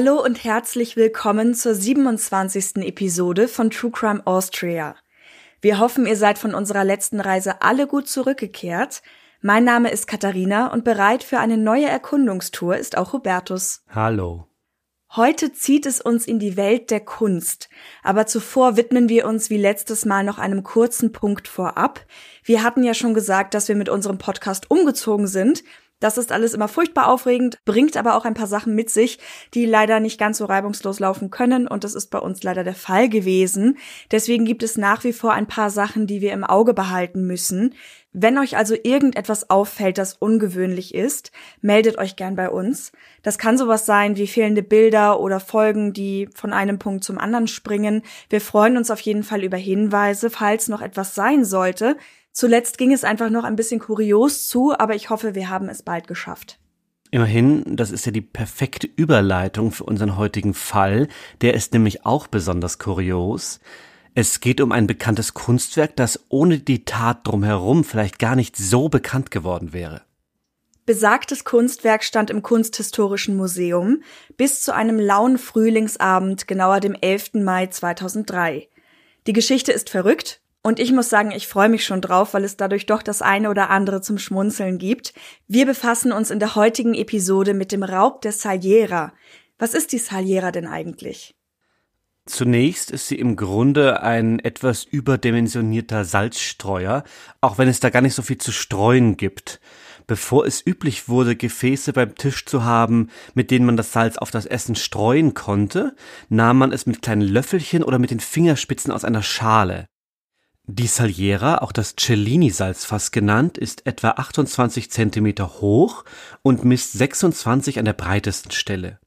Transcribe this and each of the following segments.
Hallo und herzlich willkommen zur 27. Episode von True Crime Austria. Wir hoffen, ihr seid von unserer letzten Reise alle gut zurückgekehrt. Mein Name ist Katharina und bereit für eine neue Erkundungstour ist auch Hubertus. Hallo. Heute zieht es uns in die Welt der Kunst, aber zuvor widmen wir uns wie letztes Mal noch einem kurzen Punkt vorab. Wir hatten ja schon gesagt, dass wir mit unserem Podcast umgezogen sind das ist alles immer furchtbar aufregend, bringt aber auch ein paar Sachen mit sich, die leider nicht ganz so reibungslos laufen können und das ist bei uns leider der Fall gewesen. Deswegen gibt es nach wie vor ein paar Sachen, die wir im Auge behalten müssen. Wenn euch also irgendetwas auffällt, das ungewöhnlich ist, meldet euch gern bei uns. Das kann sowas sein wie fehlende Bilder oder Folgen, die von einem Punkt zum anderen springen. Wir freuen uns auf jeden Fall über Hinweise, falls noch etwas sein sollte. Zuletzt ging es einfach noch ein bisschen kurios zu, aber ich hoffe, wir haben es bald geschafft. Immerhin, das ist ja die perfekte Überleitung für unseren heutigen Fall. Der ist nämlich auch besonders kurios. Es geht um ein bekanntes Kunstwerk, das ohne die Tat drumherum vielleicht gar nicht so bekannt geworden wäre. Besagtes Kunstwerk stand im Kunsthistorischen Museum bis zu einem lauen Frühlingsabend, genauer dem 11. Mai 2003. Die Geschichte ist verrückt, und ich muss sagen, ich freue mich schon drauf, weil es dadurch doch das eine oder andere zum Schmunzeln gibt. Wir befassen uns in der heutigen Episode mit dem Raub der Saliera. Was ist die Saliera denn eigentlich? Zunächst ist sie im Grunde ein etwas überdimensionierter Salzstreuer, auch wenn es da gar nicht so viel zu streuen gibt. Bevor es üblich wurde, Gefäße beim Tisch zu haben, mit denen man das Salz auf das Essen streuen konnte, nahm man es mit kleinen Löffelchen oder mit den Fingerspitzen aus einer Schale. Die Saliera, auch das Cellini-Salzfass genannt, ist etwa 28 Zentimeter hoch und misst 26 an der breitesten Stelle.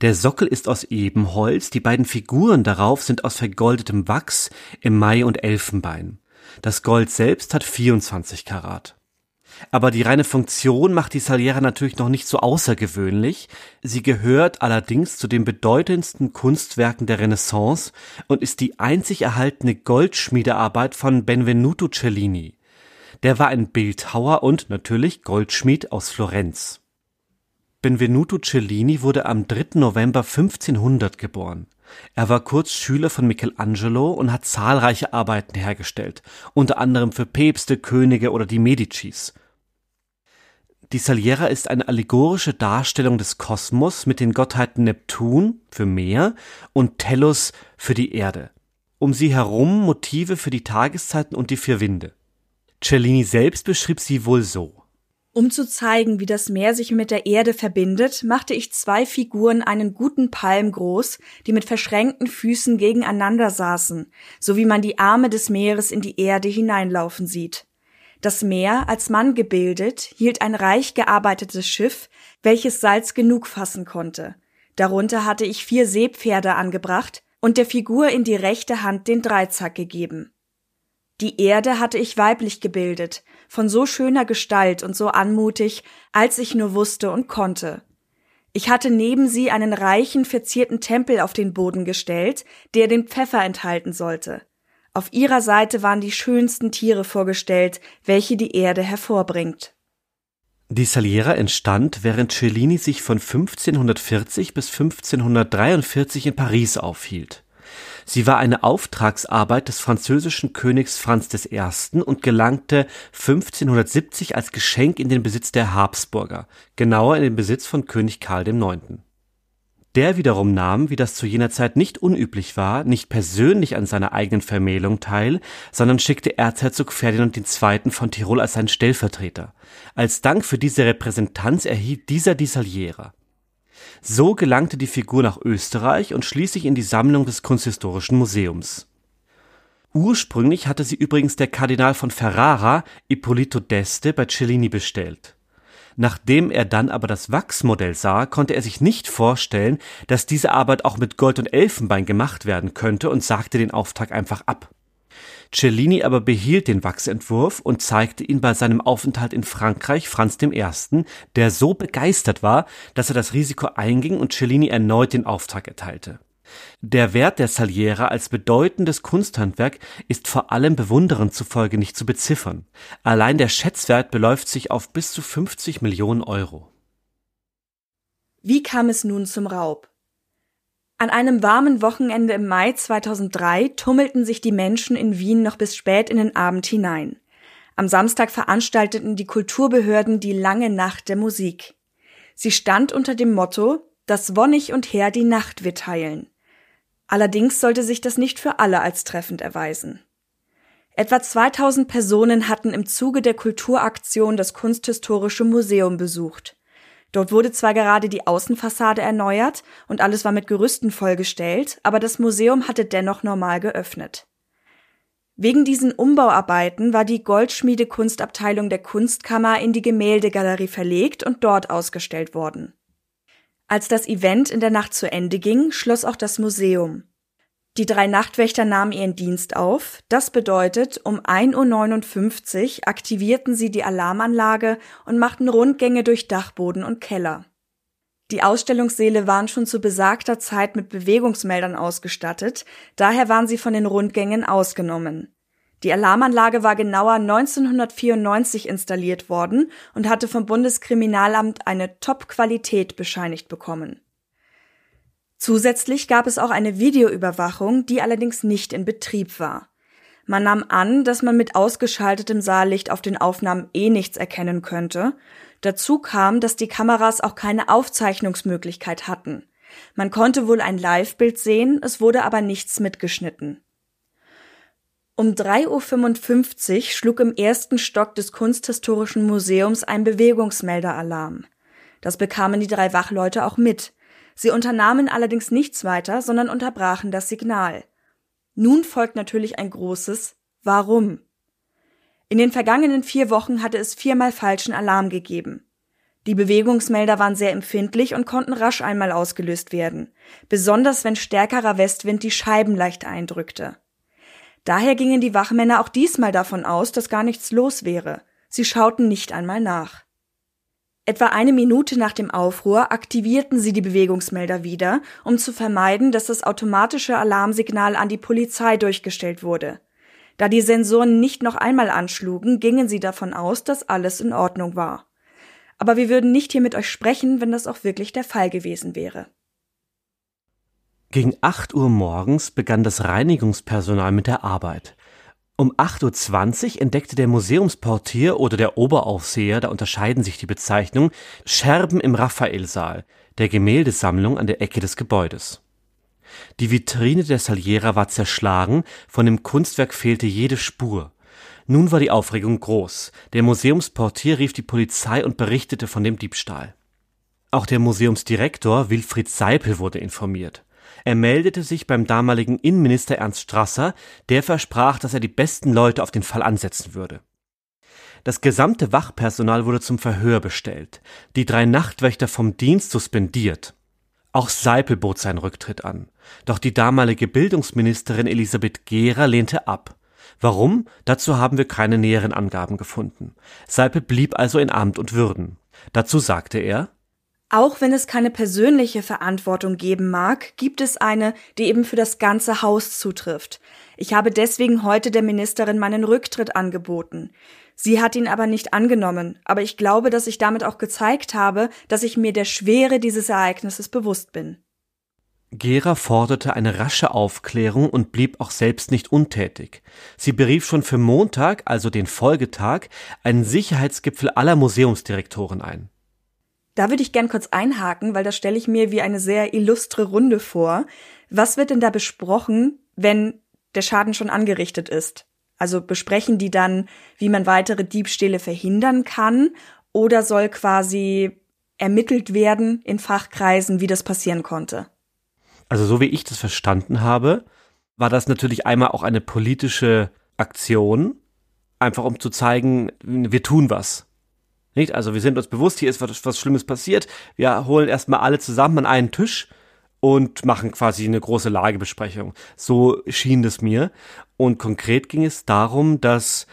Der Sockel ist aus Ebenholz, die beiden Figuren darauf sind aus vergoldetem Wachs, Email und Elfenbein. Das Gold selbst hat 24 Karat. Aber die reine Funktion macht die Saliera natürlich noch nicht so außergewöhnlich. Sie gehört allerdings zu den bedeutendsten Kunstwerken der Renaissance und ist die einzig erhaltene Goldschmiedearbeit von Benvenuto Cellini. Der war ein Bildhauer und natürlich Goldschmied aus Florenz. Benvenuto Cellini wurde am 3. November 1500 geboren. Er war kurz Schüler von Michelangelo und hat zahlreiche Arbeiten hergestellt, unter anderem für Päpste, Könige oder die Medicis. Die Saliera ist eine allegorische Darstellung des Kosmos mit den Gottheiten Neptun für Meer und Tellus für die Erde. Um sie herum Motive für die Tageszeiten und die vier Winde. Cellini selbst beschrieb sie wohl so. Um zu zeigen, wie das Meer sich mit der Erde verbindet, machte ich zwei Figuren einen guten Palm groß, die mit verschränkten Füßen gegeneinander saßen, so wie man die Arme des Meeres in die Erde hineinlaufen sieht. Das Meer, als Mann gebildet, hielt ein reich gearbeitetes Schiff, welches Salz genug fassen konnte. Darunter hatte ich vier Seepferde angebracht und der Figur in die rechte Hand den Dreizack gegeben. Die Erde hatte ich weiblich gebildet, von so schöner Gestalt und so anmutig, als ich nur wusste und konnte. Ich hatte neben sie einen reichen, verzierten Tempel auf den Boden gestellt, der den Pfeffer enthalten sollte. Auf ihrer Seite waren die schönsten Tiere vorgestellt, welche die Erde hervorbringt. Die Saliera entstand, während Cellini sich von 1540 bis 1543 in Paris aufhielt. Sie war eine Auftragsarbeit des französischen Königs Franz I. und gelangte 1570 als Geschenk in den Besitz der Habsburger, genauer in den Besitz von König Karl IX. Der wiederum nahm, wie das zu jener Zeit nicht unüblich war, nicht persönlich an seiner eigenen Vermählung teil, sondern schickte Erzherzog Ferdinand II. von Tirol als seinen Stellvertreter. Als Dank für diese Repräsentanz erhielt dieser die Saliera. So gelangte die Figur nach Österreich und schließlich in die Sammlung des Kunsthistorischen Museums. Ursprünglich hatte sie übrigens der Kardinal von Ferrara, Ippolito d'Este, bei Cellini bestellt Nachdem er dann aber das Wachsmodell sah, konnte er sich nicht vorstellen, dass diese Arbeit auch mit Gold und Elfenbein gemacht werden könnte und sagte den Auftrag einfach ab. Cellini aber behielt den Wachsentwurf und zeigte ihn bei seinem Aufenthalt in Frankreich Franz I., der so begeistert war, dass er das Risiko einging und Cellini erneut den Auftrag erteilte. Der Wert der Saliera als bedeutendes Kunsthandwerk ist vor allem Bewunderern zufolge nicht zu beziffern. Allein der Schätzwert beläuft sich auf bis zu 50 Millionen Euro. Wie kam es nun zum Raub? An einem warmen Wochenende im Mai 2003 tummelten sich die Menschen in Wien noch bis spät in den Abend hinein. Am Samstag veranstalteten die Kulturbehörden die lange Nacht der Musik. Sie stand unter dem Motto, dass Wonnig und Herr die Nacht wir teilen. Allerdings sollte sich das nicht für alle als treffend erweisen. Etwa 2000 Personen hatten im Zuge der Kulturaktion das Kunsthistorische Museum besucht. Dort wurde zwar gerade die Außenfassade erneuert und alles war mit Gerüsten vollgestellt, aber das Museum hatte dennoch normal geöffnet. Wegen diesen Umbauarbeiten war die Goldschmiedekunstabteilung der Kunstkammer in die Gemäldegalerie verlegt und dort ausgestellt worden. Als das Event in der Nacht zu Ende ging, schloss auch das Museum. Die drei Nachtwächter nahmen ihren Dienst auf. Das bedeutet, um 1.59 Uhr aktivierten sie die Alarmanlage und machten Rundgänge durch Dachboden und Keller. Die Ausstellungssäle waren schon zu besagter Zeit mit Bewegungsmeldern ausgestattet, daher waren sie von den Rundgängen ausgenommen. Die Alarmanlage war genauer 1994 installiert worden und hatte vom Bundeskriminalamt eine Top-Qualität bescheinigt bekommen. Zusätzlich gab es auch eine Videoüberwachung, die allerdings nicht in Betrieb war. Man nahm an, dass man mit ausgeschaltetem Saallicht auf den Aufnahmen eh nichts erkennen könnte. Dazu kam, dass die Kameras auch keine Aufzeichnungsmöglichkeit hatten. Man konnte wohl ein Live-Bild sehen, es wurde aber nichts mitgeschnitten. Um 3.55 Uhr schlug im ersten Stock des Kunsthistorischen Museums ein Bewegungsmelderalarm. Das bekamen die drei Wachleute auch mit. Sie unternahmen allerdings nichts weiter, sondern unterbrachen das Signal. Nun folgt natürlich ein großes Warum. In den vergangenen vier Wochen hatte es viermal falschen Alarm gegeben. Die Bewegungsmelder waren sehr empfindlich und konnten rasch einmal ausgelöst werden, besonders wenn stärkerer Westwind die Scheiben leicht eindrückte. Daher gingen die Wachmänner auch diesmal davon aus, dass gar nichts los wäre. Sie schauten nicht einmal nach. Etwa eine Minute nach dem Aufruhr aktivierten sie die Bewegungsmelder wieder, um zu vermeiden, dass das automatische Alarmsignal an die Polizei durchgestellt wurde. Da die Sensoren nicht noch einmal anschlugen, gingen sie davon aus, dass alles in Ordnung war. Aber wir würden nicht hier mit euch sprechen, wenn das auch wirklich der Fall gewesen wäre. Gegen 8 Uhr morgens begann das Reinigungspersonal mit der Arbeit. Um 8.20 Uhr entdeckte der Museumsportier oder der Oberaufseher, da unterscheiden sich die Bezeichnungen, Scherben im Raphaelsaal, der Gemäldesammlung an der Ecke des Gebäudes. Die Vitrine der Saliera war zerschlagen, von dem Kunstwerk fehlte jede Spur. Nun war die Aufregung groß. Der Museumsportier rief die Polizei und berichtete von dem Diebstahl. Auch der Museumsdirektor Wilfried Seipel wurde informiert. Er meldete sich beim damaligen Innenminister Ernst Strasser, der versprach, dass er die besten Leute auf den Fall ansetzen würde. Das gesamte Wachpersonal wurde zum Verhör bestellt, die drei Nachtwächter vom Dienst suspendiert. Auch Seipel bot seinen Rücktritt an. Doch die damalige Bildungsministerin Elisabeth Gehrer lehnte ab. Warum? Dazu haben wir keine näheren Angaben gefunden. Seipel blieb also in Amt und Würden. Dazu sagte er, auch wenn es keine persönliche Verantwortung geben mag, gibt es eine, die eben für das ganze Haus zutrifft. Ich habe deswegen heute der Ministerin meinen Rücktritt angeboten. Sie hat ihn aber nicht angenommen, aber ich glaube, dass ich damit auch gezeigt habe, dass ich mir der Schwere dieses Ereignisses bewusst bin. Gera forderte eine rasche Aufklärung und blieb auch selbst nicht untätig. Sie berief schon für Montag, also den Folgetag, einen Sicherheitsgipfel aller Museumsdirektoren ein. Da würde ich gern kurz einhaken, weil das stelle ich mir wie eine sehr illustre Runde vor. Was wird denn da besprochen, wenn der Schaden schon angerichtet ist? Also besprechen die dann, wie man weitere Diebstähle verhindern kann oder soll quasi ermittelt werden in Fachkreisen, wie das passieren konnte? Also so wie ich das verstanden habe, war das natürlich einmal auch eine politische Aktion, einfach um zu zeigen, wir tun was. Nicht? Also wir sind uns bewusst, hier ist was, was Schlimmes passiert. Wir holen erstmal alle zusammen an einen Tisch und machen quasi eine große Lagebesprechung. So schien es mir. Und konkret ging es darum, dass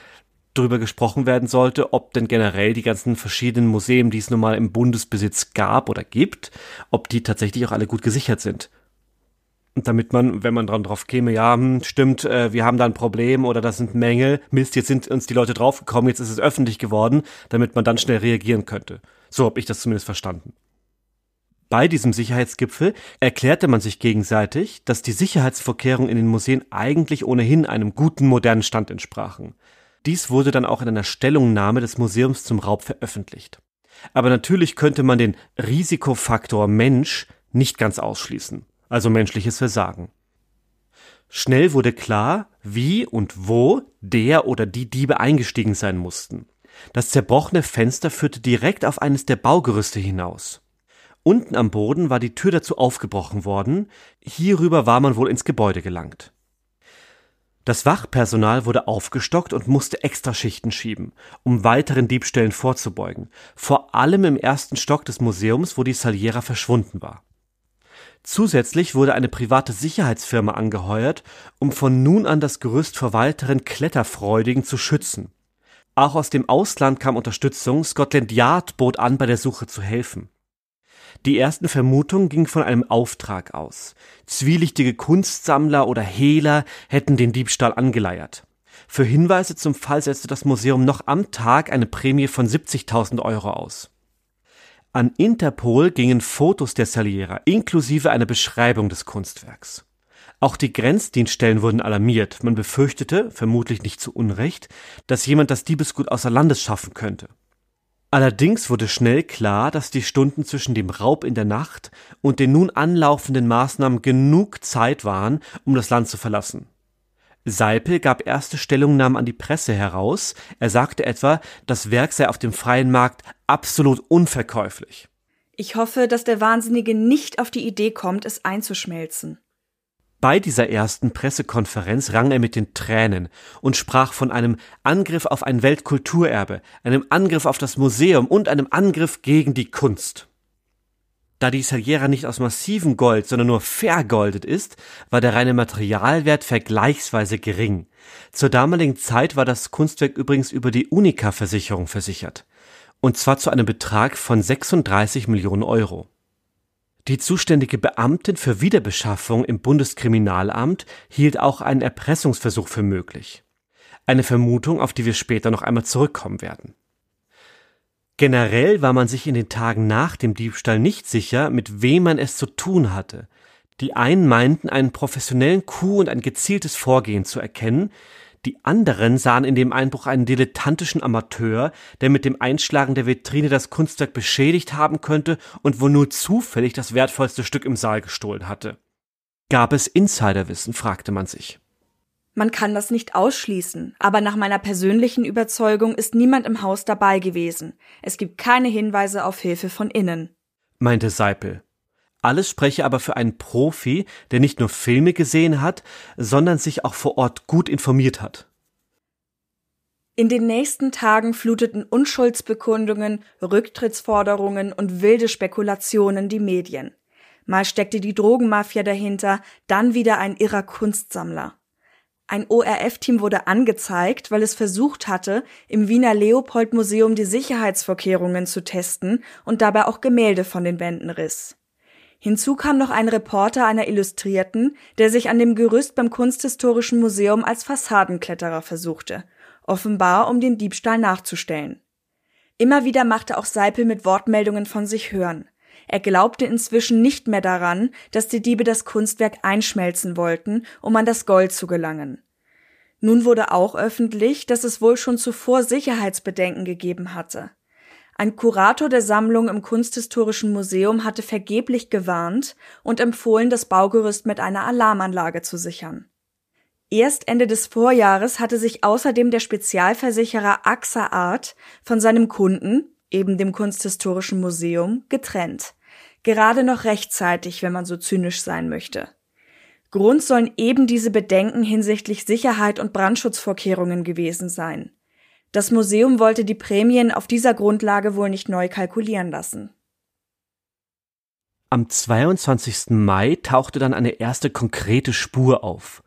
darüber gesprochen werden sollte, ob denn generell die ganzen verschiedenen Museen, die es nun mal im Bundesbesitz gab oder gibt, ob die tatsächlich auch alle gut gesichert sind. Damit man, wenn man dran drauf käme, ja, hm, stimmt, äh, wir haben da ein Problem oder das sind Mängel, Mist, jetzt sind uns die Leute draufgekommen, jetzt ist es öffentlich geworden, damit man dann schnell reagieren könnte. So habe ich das zumindest verstanden. Bei diesem Sicherheitsgipfel erklärte man sich gegenseitig, dass die Sicherheitsvorkehrungen in den Museen eigentlich ohnehin einem guten modernen Stand entsprachen. Dies wurde dann auch in einer Stellungnahme des Museums zum Raub veröffentlicht. Aber natürlich könnte man den Risikofaktor Mensch nicht ganz ausschließen, also menschliches Versagen. Schnell wurde klar, wie und wo der oder die Diebe eingestiegen sein mussten. Das zerbrochene Fenster führte direkt auf eines der Baugerüste hinaus. Unten am Boden war die Tür dazu aufgebrochen worden, hierüber war man wohl ins Gebäude gelangt. Das Wachpersonal wurde aufgestockt und musste Extraschichten schieben, um weiteren Diebstählen vorzubeugen, vor allem im ersten Stock des Museums, wo die Saliera verschwunden war. Zusätzlich wurde eine private Sicherheitsfirma angeheuert, um von nun an das Gerüst vor weiteren Kletterfreudigen zu schützen. Auch aus dem Ausland kam Unterstützung, Scotland Yard bot an, bei der Suche zu helfen. Die ersten Vermutungen gingen von einem Auftrag aus. Zwielichtige Kunstsammler oder Hehler hätten den Diebstahl angeleiert. Für Hinweise zum Fall setzte das Museum noch am Tag eine Prämie von 70.000 Euro aus. An Interpol gingen Fotos der Saliera inklusive einer Beschreibung des Kunstwerks. Auch die Grenzdienststellen wurden alarmiert. Man befürchtete, vermutlich nicht zu Unrecht, dass jemand das Diebesgut außer Landes schaffen könnte. Allerdings wurde schnell klar, dass die Stunden zwischen dem Raub in der Nacht und den nun anlaufenden Maßnahmen genug Zeit waren, um das Land zu verlassen. Seipel gab erste Stellungnahmen an die Presse heraus. Er sagte etwa, das Werk sei auf dem freien Markt absolut unverkäuflich. Ich hoffe, dass der Wahnsinnige nicht auf die Idee kommt, es einzuschmelzen. Bei dieser ersten Pressekonferenz rang er mit den Tränen und sprach von einem Angriff auf ein Weltkulturerbe, einem Angriff auf das Museum und einem Angriff gegen die Kunst. Da die Saliera nicht aus massivem Gold, sondern nur vergoldet ist, war der reine Materialwert vergleichsweise gering. Zur damaligen Zeit war das Kunstwerk übrigens über die Unica-Versicherung versichert. Und zwar zu einem Betrag von 36 Millionen Euro. Die zuständige Beamtin für Wiederbeschaffung im Bundeskriminalamt hielt auch einen Erpressungsversuch für möglich. Eine Vermutung, auf die wir später noch einmal zurückkommen werden. Generell war man sich in den Tagen nach dem Diebstahl nicht sicher, mit wem man es zu tun hatte. Die einen meinten, einen professionellen Coup und ein gezieltes Vorgehen zu erkennen, die anderen sahen in dem Einbruch einen dilettantischen Amateur, der mit dem Einschlagen der Vitrine das Kunstwerk beschädigt haben könnte und wohl nur zufällig das wertvollste Stück im Saal gestohlen hatte. Gab es Insiderwissen, fragte man sich. Man kann das nicht ausschließen, aber nach meiner persönlichen Überzeugung ist niemand im Haus dabei gewesen. Es gibt keine Hinweise auf Hilfe von innen, meinte Seipel. Alles spreche aber für einen Profi, der nicht nur Filme gesehen hat, sondern sich auch vor Ort gut informiert hat. In den nächsten Tagen fluteten Unschuldsbekundungen, Rücktrittsforderungen und wilde Spekulationen die Medien. Mal steckte die Drogenmafia dahinter, dann wieder ein irrer Kunstsammler. Ein ORF-Team wurde angezeigt, weil es versucht hatte, im Wiener Leopold-Museum die Sicherheitsvorkehrungen zu testen und dabei auch Gemälde von den Wänden riss. Hinzu kam noch ein Reporter einer Illustrierten, der sich an dem Gerüst beim Kunsthistorischen Museum als Fassadenkletterer versuchte, offenbar um den Diebstahl nachzustellen. Immer wieder machte auch Seipel mit Wortmeldungen von sich hören. Er glaubte inzwischen nicht mehr daran, dass die Diebe das Kunstwerk einschmelzen wollten, um an das Gold zu gelangen. Nun wurde auch öffentlich, dass es wohl schon zuvor Sicherheitsbedenken gegeben hatte. Ein Kurator der Sammlung im Kunsthistorischen Museum hatte vergeblich gewarnt und empfohlen, das Baugerüst mit einer Alarmanlage zu sichern. Erst Ende des Vorjahres hatte sich außerdem der Spezialversicherer AXA Art von seinem Kunden, eben dem Kunsthistorischen Museum, getrennt. Gerade noch rechtzeitig, wenn man so zynisch sein möchte. Grund sollen eben diese Bedenken hinsichtlich Sicherheit und Brandschutzvorkehrungen gewesen sein. Das Museum wollte die Prämien auf dieser Grundlage wohl nicht neu kalkulieren lassen. Am 22. Mai tauchte dann eine erste konkrete Spur auf.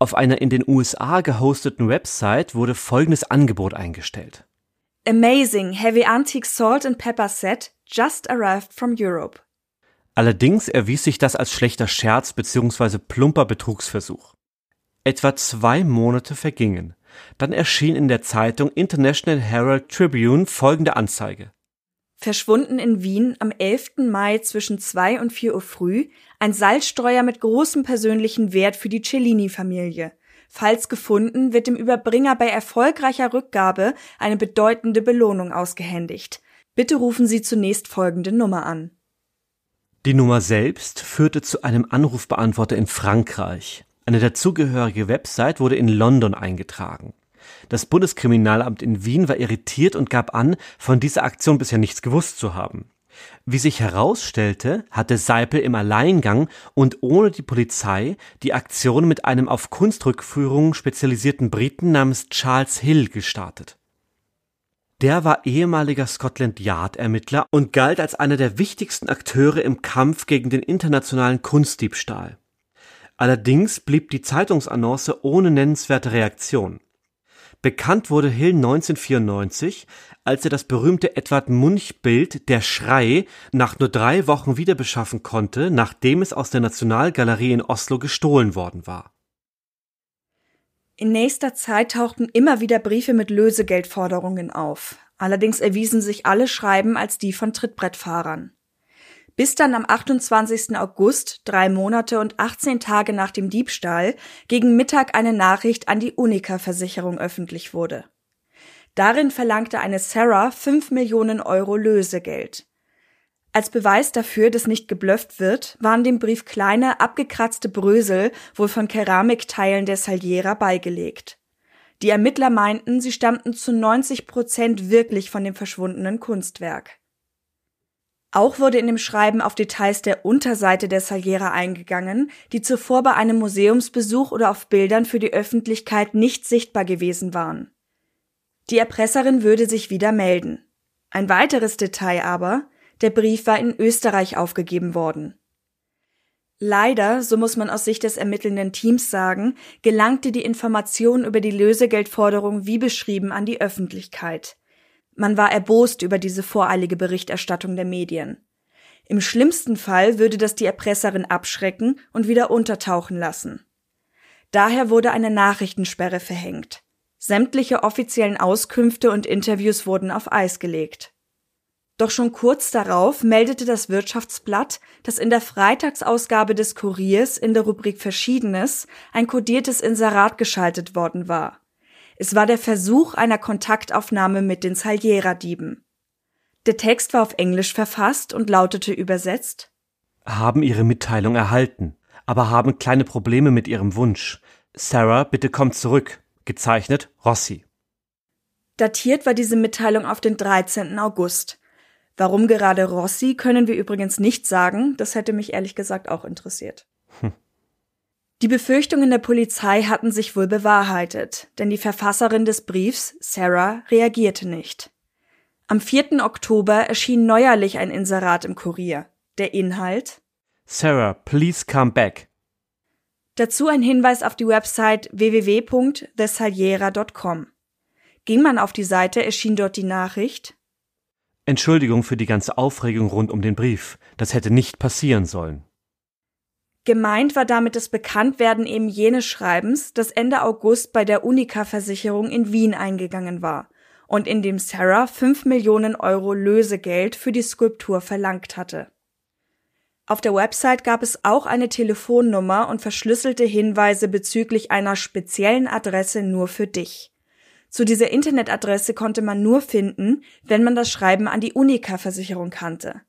Auf einer in den USA gehosteten Website wurde folgendes Angebot eingestellt. Amazing Heavy Antique Salt and Pepper Set just arrived from Europe. Allerdings erwies sich das als schlechter Scherz bzw. plumper Betrugsversuch. Etwa zwei Monate vergingen. Dann erschien in der Zeitung International Herald Tribune folgende Anzeige. Verschwunden in Wien am 11. Mai zwischen 2 und 4 Uhr früh ein Salzstreuer mit großem persönlichen Wert für die Cellini-Familie. Falls gefunden, wird dem Überbringer bei erfolgreicher Rückgabe eine bedeutende Belohnung ausgehändigt. Bitte rufen Sie zunächst folgende Nummer an. Die Nummer selbst führte zu einem Anrufbeantworter in Frankreich. Eine dazugehörige Website wurde in London eingetragen. Das Bundeskriminalamt in Wien war irritiert und gab an, von dieser Aktion bisher nichts gewusst zu haben. Wie sich herausstellte, hatte Seipel im Alleingang und ohne die Polizei die Aktion mit einem auf Kunstrückführungen spezialisierten Briten namens Charles Hill gestartet. Der war ehemaliger Scotland Yard Ermittler und galt als einer der wichtigsten Akteure im Kampf gegen den internationalen Kunstdiebstahl. Allerdings blieb die Zeitungsannonce ohne nennenswerte Reaktion. Bekannt wurde Hill 1994, als er das berühmte Edward Munch-Bild Der Schrei nach nur drei Wochen wiederbeschaffen konnte, nachdem es aus der Nationalgalerie in Oslo gestohlen worden war. In nächster Zeit tauchten immer wieder Briefe mit Lösegeldforderungen auf. Allerdings erwiesen sich alle Schreiben als die von Trittbrettfahrern bis dann am 28. August, drei Monate und 18 Tage nach dem Diebstahl, gegen Mittag eine Nachricht an die Unica-Versicherung öffentlich wurde. Darin verlangte eine Sarah 5 Millionen Euro Lösegeld. Als Beweis dafür, dass nicht geblufft wird, waren dem Brief kleine, abgekratzte Brösel, wohl von Keramikteilen der Saliera, beigelegt. Die Ermittler meinten, sie stammten zu 90 Prozent wirklich von dem verschwundenen Kunstwerk. Auch wurde in dem Schreiben auf Details der Unterseite der Saliera eingegangen, die zuvor bei einem Museumsbesuch oder auf Bildern für die Öffentlichkeit nicht sichtbar gewesen waren. Die Erpresserin würde sich wieder melden. Ein weiteres Detail aber, der Brief war in Österreich aufgegeben worden. Leider, so muss man aus Sicht des ermittelnden Teams sagen, gelangte die Information über die Lösegeldforderung wie beschrieben an die Öffentlichkeit. Man war erbost über diese voreilige Berichterstattung der Medien. Im schlimmsten Fall würde das die Erpresserin abschrecken und wieder untertauchen lassen. Daher wurde eine Nachrichtensperre verhängt. Sämtliche offiziellen Auskünfte und Interviews wurden auf Eis gelegt. Doch schon kurz darauf meldete das Wirtschaftsblatt, dass in der Freitagsausgabe des Kuriers in der Rubrik Verschiedenes ein kodiertes Inserat geschaltet worden war. Es war der Versuch einer Kontaktaufnahme mit den Saliera-Dieben. Der Text war auf Englisch verfasst und lautete übersetzt Haben Ihre Mitteilung erhalten, aber haben kleine Probleme mit Ihrem Wunsch. Sarah, bitte komm zurück. Gezeichnet Rossi. Datiert war diese Mitteilung auf den 13. August. Warum gerade Rossi, können wir übrigens nicht sagen, das hätte mich ehrlich gesagt auch interessiert. Hm. Die Befürchtungen der Polizei hatten sich wohl bewahrheitet, denn die Verfasserin des Briefs, Sarah, reagierte nicht. Am 4. Oktober erschien neuerlich ein Inserat im Kurier. Der Inhalt Sarah, please come back. Dazu ein Hinweis auf die Website www.thesaliera.com. Ging man auf die Seite, erschien dort die Nachricht Entschuldigung für die ganze Aufregung rund um den Brief. Das hätte nicht passieren sollen. Gemeint war damit das Bekanntwerden eben jenes Schreibens, das Ende August bei der Unica-Versicherung in Wien eingegangen war und in dem Sarah 5 Millionen Euro Lösegeld für die Skulptur verlangt hatte. Auf der Website gab es auch eine Telefonnummer und verschlüsselte Hinweise bezüglich einer speziellen Adresse nur für dich. Zu dieser Internetadresse konnte man nur finden, wenn man das Schreiben an die Unica-Versicherung kannte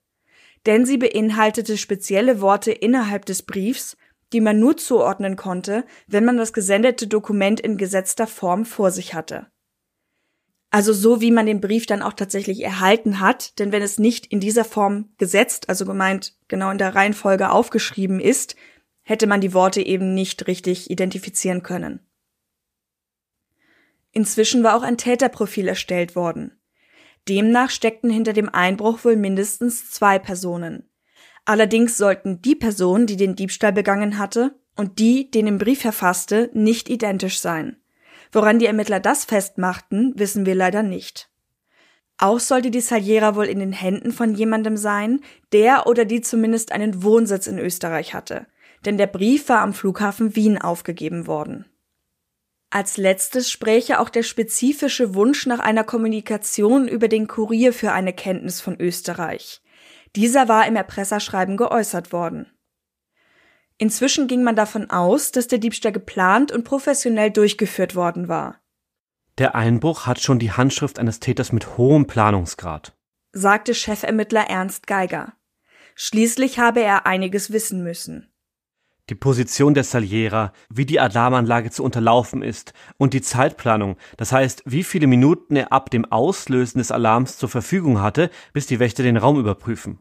denn sie beinhaltete spezielle Worte innerhalb des Briefs, die man nur zuordnen konnte, wenn man das gesendete Dokument in gesetzter Form vor sich hatte. Also so wie man den Brief dann auch tatsächlich erhalten hat, denn wenn es nicht in dieser Form gesetzt, also gemeint genau in der Reihenfolge aufgeschrieben ist, hätte man die Worte eben nicht richtig identifizieren können. Inzwischen war auch ein Täterprofil erstellt worden. Demnach steckten hinter dem Einbruch wohl mindestens zwei Personen. Allerdings sollten die Person, die den Diebstahl begangen hatte, und die, den im Brief verfasste, nicht identisch sein. Woran die Ermittler das festmachten, wissen wir leider nicht. Auch sollte die Saliera wohl in den Händen von jemandem sein, der oder die zumindest einen Wohnsitz in Österreich hatte, denn der Brief war am Flughafen Wien aufgegeben worden. Als letztes spräche auch der spezifische Wunsch nach einer Kommunikation über den Kurier für eine Kenntnis von Österreich. Dieser war im Erpresserschreiben geäußert worden. Inzwischen ging man davon aus, dass der Diebstahl geplant und professionell durchgeführt worden war. Der Einbruch hat schon die Handschrift eines Täters mit hohem Planungsgrad, sagte Chefermittler Ernst Geiger. Schließlich habe er einiges wissen müssen die Position der Saliera, wie die Alarmanlage zu unterlaufen ist und die Zeitplanung, das heißt, wie viele Minuten er ab dem Auslösen des Alarms zur Verfügung hatte, bis die Wächter den Raum überprüfen.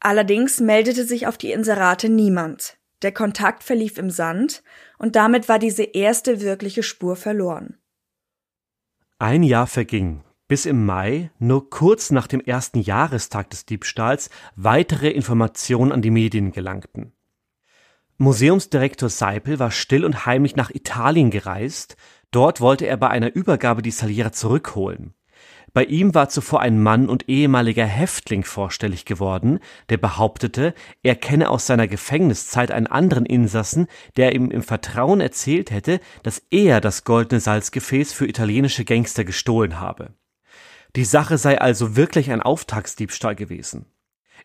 Allerdings meldete sich auf die Inserate niemand. Der Kontakt verlief im Sand und damit war diese erste wirkliche Spur verloren. Ein Jahr verging, bis im Mai, nur kurz nach dem ersten Jahrestag des Diebstahls, weitere Informationen an die Medien gelangten. Museumsdirektor Seipel war still und heimlich nach Italien gereist. Dort wollte er bei einer Übergabe die Saliera zurückholen. Bei ihm war zuvor ein Mann und ehemaliger Häftling vorstellig geworden, der behauptete, er kenne aus seiner Gefängniszeit einen anderen Insassen, der ihm im Vertrauen erzählt hätte, dass er das goldene Salzgefäß für italienische Gangster gestohlen habe. Die Sache sei also wirklich ein Auftragsdiebstahl gewesen.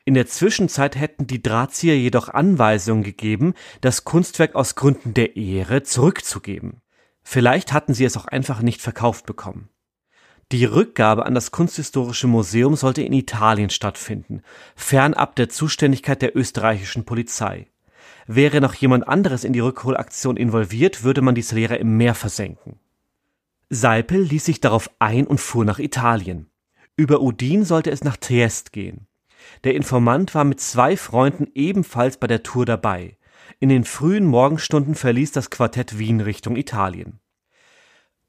In der Zwischenzeit hätten die Drahtzieher jedoch Anweisungen gegeben, das Kunstwerk aus Gründen der Ehre zurückzugeben. Vielleicht hatten sie es auch einfach nicht verkauft bekommen. Die Rückgabe an das Kunsthistorische Museum sollte in Italien stattfinden, fernab der Zuständigkeit der österreichischen Polizei. Wäre noch jemand anderes in die Rückholaktion involviert, würde man die Salera im Meer versenken. Seipel ließ sich darauf ein und fuhr nach Italien. Über Udin sollte es nach Triest gehen. Der Informant war mit zwei Freunden ebenfalls bei der Tour dabei. In den frühen Morgenstunden verließ das Quartett Wien Richtung Italien.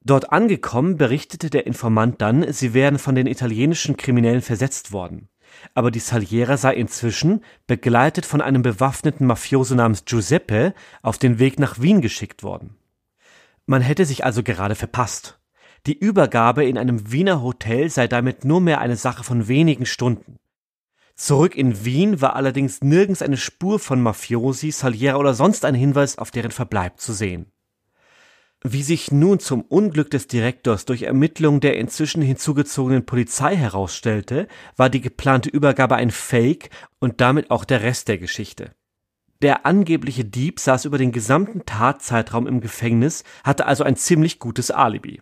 Dort angekommen berichtete der Informant dann, sie wären von den italienischen Kriminellen versetzt worden. Aber die Saliera sei inzwischen, begleitet von einem bewaffneten Mafioso namens Giuseppe, auf den Weg nach Wien geschickt worden. Man hätte sich also gerade verpasst. Die Übergabe in einem Wiener Hotel sei damit nur mehr eine Sache von wenigen Stunden. Zurück in Wien war allerdings nirgends eine Spur von Mafiosi, Saliera oder sonst ein Hinweis auf deren Verbleib zu sehen. Wie sich nun zum Unglück des Direktors durch Ermittlungen der inzwischen hinzugezogenen Polizei herausstellte, war die geplante Übergabe ein Fake und damit auch der Rest der Geschichte. Der angebliche Dieb saß über den gesamten Tatzeitraum im Gefängnis, hatte also ein ziemlich gutes Alibi.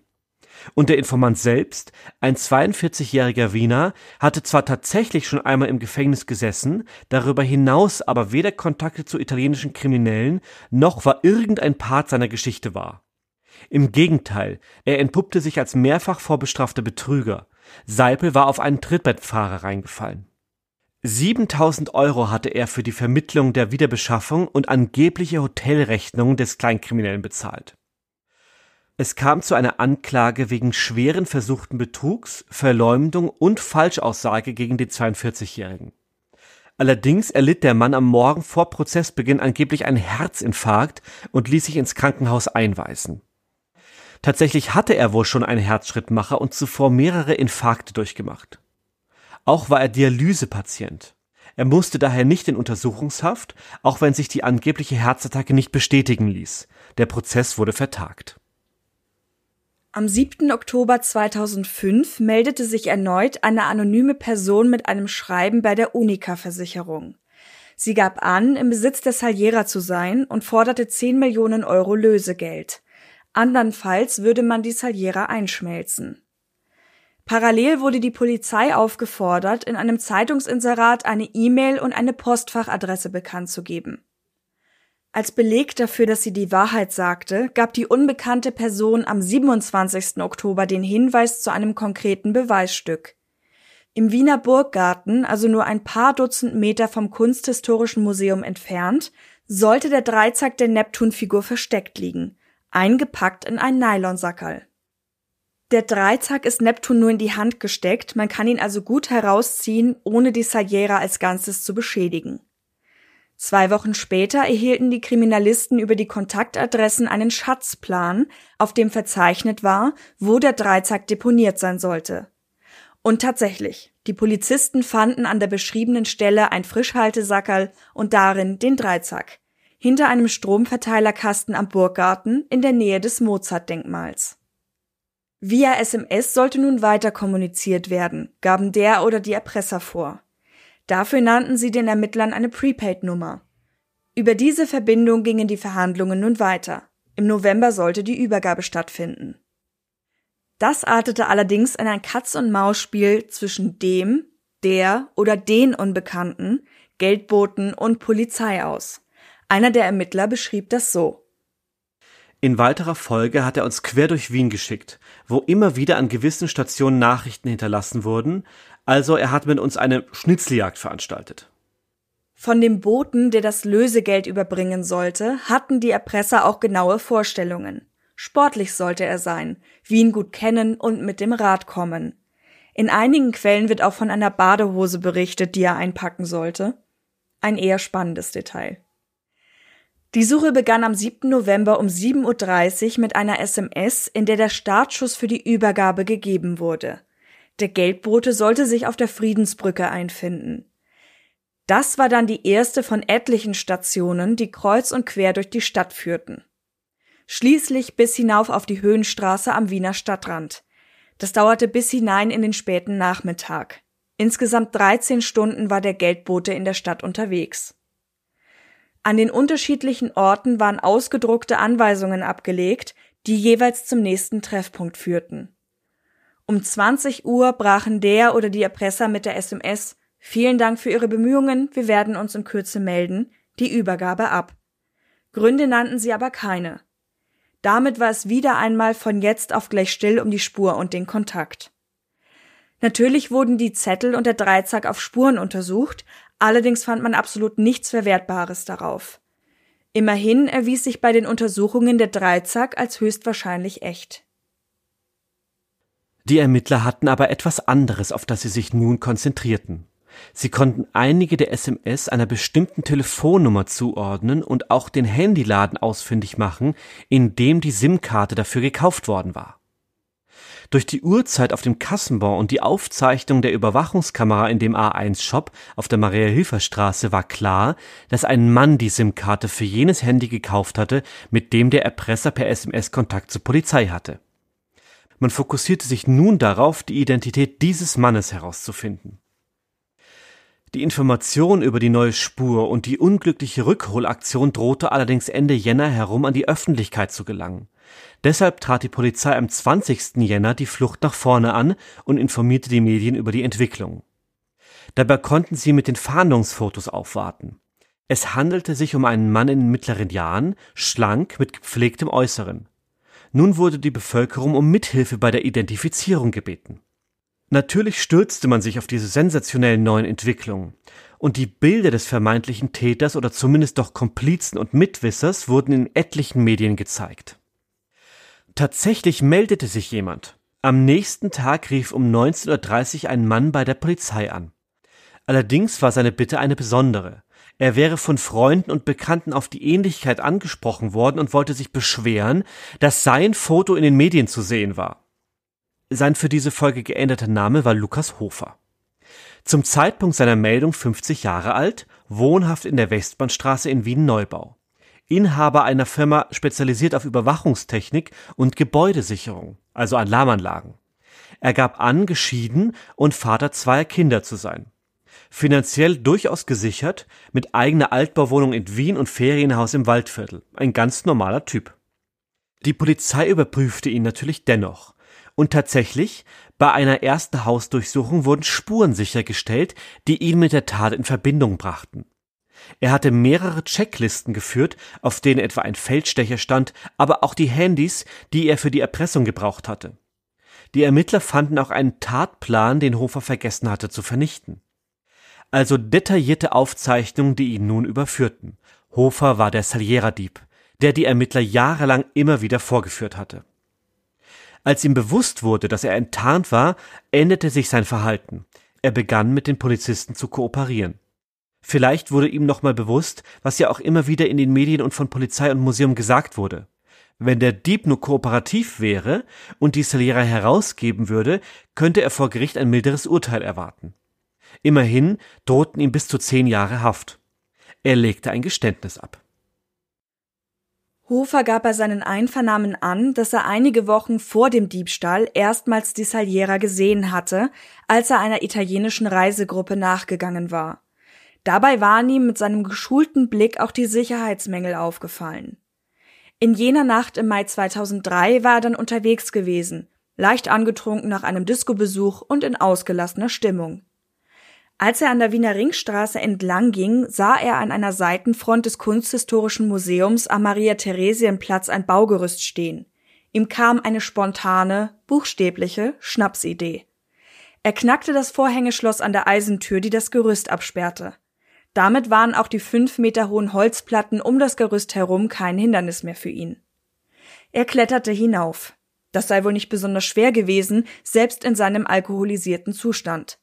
Und der Informant selbst, ein 42-jähriger Wiener, hatte zwar tatsächlich schon einmal im Gefängnis gesessen, darüber hinaus aber weder Kontakte zu italienischen Kriminellen, noch war irgendein Part seiner Geschichte wahr. Im Gegenteil, er entpuppte sich als mehrfach vorbestrafter Betrüger. Seipel war auf einen Trittbettfahrer reingefallen. 7000 Euro hatte er für die Vermittlung der Wiederbeschaffung und angebliche Hotelrechnungen des Kleinkriminellen bezahlt. Es kam zu einer Anklage wegen schweren versuchten Betrugs, Verleumdung und Falschaussage gegen den 42-Jährigen. Allerdings erlitt der Mann am Morgen vor Prozessbeginn angeblich einen Herzinfarkt und ließ sich ins Krankenhaus einweisen. Tatsächlich hatte er wohl schon einen Herzschrittmacher und zuvor mehrere Infarkte durchgemacht. Auch war er Dialysepatient. Er musste daher nicht in Untersuchungshaft, auch wenn sich die angebliche Herzattacke nicht bestätigen ließ. Der Prozess wurde vertagt. Am 7. Oktober 2005 meldete sich erneut eine anonyme Person mit einem Schreiben bei der Unica-Versicherung. Sie gab an, im Besitz der Saliera zu sein und forderte 10 Millionen Euro Lösegeld. Andernfalls würde man die Saliera einschmelzen. Parallel wurde die Polizei aufgefordert, in einem Zeitungsinserat eine E-Mail und eine Postfachadresse bekannt zu geben. Als Beleg dafür, dass sie die Wahrheit sagte, gab die unbekannte Person am 27. Oktober den Hinweis zu einem konkreten Beweisstück. Im Wiener Burggarten, also nur ein paar Dutzend Meter vom Kunsthistorischen Museum entfernt, sollte der Dreizack der Neptunfigur versteckt liegen, eingepackt in ein Nylonsackerl. Der Dreizack ist Neptun nur in die Hand gesteckt, man kann ihn also gut herausziehen, ohne die Saliera als Ganzes zu beschädigen. Zwei Wochen später erhielten die Kriminalisten über die Kontaktadressen einen Schatzplan, auf dem verzeichnet war, wo der Dreizack deponiert sein sollte. Und tatsächlich, die Polizisten fanden an der beschriebenen Stelle ein Frischhaltesackerl und darin den Dreizack, hinter einem Stromverteilerkasten am Burggarten in der Nähe des Mozart-Denkmals. Via SMS sollte nun weiter kommuniziert werden, gaben der oder die Erpresser vor. Dafür nannten sie den Ermittlern eine Prepaid-Nummer. Über diese Verbindung gingen die Verhandlungen nun weiter. Im November sollte die Übergabe stattfinden. Das artete allerdings in ein Katz-und-Maus-Spiel zwischen dem, der oder den Unbekannten, Geldboten und Polizei aus. Einer der Ermittler beschrieb das so. In weiterer Folge hat er uns quer durch Wien geschickt, wo immer wieder an gewissen Stationen Nachrichten hinterlassen wurden, also er hat mit uns eine Schnitzeljagd veranstaltet. Von dem Boten, der das Lösegeld überbringen sollte, hatten die Erpresser auch genaue Vorstellungen. Sportlich sollte er sein, Wien gut kennen und mit dem Rad kommen. In einigen Quellen wird auch von einer Badehose berichtet, die er einpacken sollte. Ein eher spannendes Detail. Die Suche begann am 7. November um 7.30 Uhr mit einer SMS, in der der Startschuss für die Übergabe gegeben wurde. Der Geldbote sollte sich auf der Friedensbrücke einfinden. Das war dann die erste von etlichen Stationen, die kreuz und quer durch die Stadt führten. Schließlich bis hinauf auf die Höhenstraße am Wiener Stadtrand. Das dauerte bis hinein in den späten Nachmittag. Insgesamt 13 Stunden war der Geldbote in der Stadt unterwegs. An den unterschiedlichen Orten waren ausgedruckte Anweisungen abgelegt, die jeweils zum nächsten Treffpunkt führten. Um 20 Uhr brachen der oder die Erpresser mit der SMS Vielen Dank für Ihre Bemühungen, wir werden uns in Kürze melden, die Übergabe ab. Gründe nannten sie aber keine. Damit war es wieder einmal von jetzt auf gleich still um die Spur und den Kontakt. Natürlich wurden die Zettel und der Dreizack auf Spuren untersucht, Allerdings fand man absolut nichts Verwertbares darauf. Immerhin erwies sich bei den Untersuchungen der Dreizack als höchstwahrscheinlich echt. Die Ermittler hatten aber etwas anderes, auf das sie sich nun konzentrierten. Sie konnten einige der SMS einer bestimmten Telefonnummer zuordnen und auch den Handyladen ausfindig machen, in dem die SIM-Karte dafür gekauft worden war. Durch die Uhrzeit auf dem Kassenbon und die Aufzeichnung der Überwachungskamera in dem A1-Shop auf der Maria-Hilfer-Straße war klar, dass ein Mann die SIM-Karte für jenes Handy gekauft hatte, mit dem der Erpresser per SMS Kontakt zur Polizei hatte. Man fokussierte sich nun darauf, die Identität dieses Mannes herauszufinden. Die Information über die neue Spur und die unglückliche Rückholaktion drohte allerdings Ende Jänner herum an die Öffentlichkeit zu gelangen. Deshalb trat die Polizei am 20. Jänner die Flucht nach vorne an und informierte die Medien über die Entwicklung. Dabei konnten sie mit den Fahndungsfotos aufwarten. Es handelte sich um einen Mann in mittleren Jahren, schlank, mit gepflegtem Äußeren. Nun wurde die Bevölkerung um Mithilfe bei der Identifizierung gebeten. Natürlich stürzte man sich auf diese sensationellen neuen Entwicklungen, und die Bilder des vermeintlichen Täters oder zumindest doch Komplizen und Mitwissers wurden in etlichen Medien gezeigt. Tatsächlich meldete sich jemand. Am nächsten Tag rief um 19.30 Uhr ein Mann bei der Polizei an. Allerdings war seine Bitte eine besondere. Er wäre von Freunden und Bekannten auf die Ähnlichkeit angesprochen worden und wollte sich beschweren, dass sein Foto in den Medien zu sehen war. Sein für diese Folge geänderter Name war Lukas Hofer. Zum Zeitpunkt seiner Meldung 50 Jahre alt, wohnhaft in der Westbahnstraße in Wien-Neubau. Inhaber einer Firma spezialisiert auf Überwachungstechnik und Gebäudesicherung, also Alarmanlagen. Er gab an, geschieden und Vater zweier Kinder zu sein. Finanziell durchaus gesichert, mit eigener Altbauwohnung in Wien und Ferienhaus im Waldviertel. Ein ganz normaler Typ. Die Polizei überprüfte ihn natürlich dennoch. Und tatsächlich, bei einer ersten Hausdurchsuchung wurden Spuren sichergestellt, die ihn mit der Tat in Verbindung brachten. Er hatte mehrere Checklisten geführt, auf denen etwa ein Feldstecher stand, aber auch die Handys, die er für die Erpressung gebraucht hatte. Die Ermittler fanden auch einen Tatplan, den Hofer vergessen hatte zu vernichten. Also detaillierte Aufzeichnungen, die ihn nun überführten. Hofer war der Saliera-Dieb, der die Ermittler jahrelang immer wieder vorgeführt hatte. Als ihm bewusst wurde, dass er enttarnt war, änderte sich sein Verhalten. Er begann mit den Polizisten zu kooperieren. Vielleicht wurde ihm nochmal bewusst, was ja auch immer wieder in den Medien und von Polizei und Museum gesagt wurde. Wenn der Dieb nur kooperativ wäre und die Saliera herausgeben würde, könnte er vor Gericht ein milderes Urteil erwarten. Immerhin drohten ihm bis zu zehn Jahre Haft. Er legte ein Geständnis ab. Hofer gab bei seinen Einvernahmen an, dass er einige Wochen vor dem Diebstahl erstmals die Saliera gesehen hatte, als er einer italienischen Reisegruppe nachgegangen war. Dabei waren ihm mit seinem geschulten Blick auch die Sicherheitsmängel aufgefallen. In jener Nacht im Mai 2003 war er dann unterwegs gewesen, leicht angetrunken nach einem Discobesuch und in ausgelassener Stimmung. Als er an der Wiener Ringstraße entlang ging, sah er an einer Seitenfront des Kunsthistorischen Museums am Maria-Theresien-Platz ein Baugerüst stehen. Ihm kam eine spontane, buchstäbliche Schnapsidee. Er knackte das Vorhängeschloss an der Eisentür, die das Gerüst absperrte. Damit waren auch die fünf Meter hohen Holzplatten um das Gerüst herum kein Hindernis mehr für ihn. Er kletterte hinauf. Das sei wohl nicht besonders schwer gewesen, selbst in seinem alkoholisierten Zustand.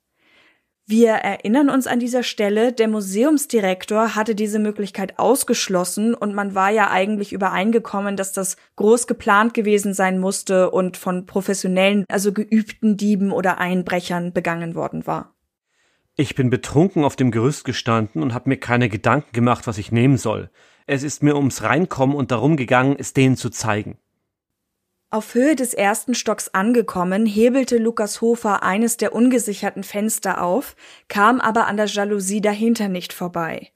Wir erinnern uns an dieser Stelle, der Museumsdirektor hatte diese Möglichkeit ausgeschlossen und man war ja eigentlich übereingekommen, dass das groß geplant gewesen sein musste und von professionellen, also geübten Dieben oder Einbrechern begangen worden war. Ich bin betrunken auf dem Gerüst gestanden und habe mir keine Gedanken gemacht, was ich nehmen soll. Es ist mir ums Reinkommen und darum gegangen, es denen zu zeigen. Auf Höhe des ersten Stocks angekommen, hebelte Lukas Hofer eines der ungesicherten Fenster auf, kam aber an der Jalousie dahinter nicht vorbei.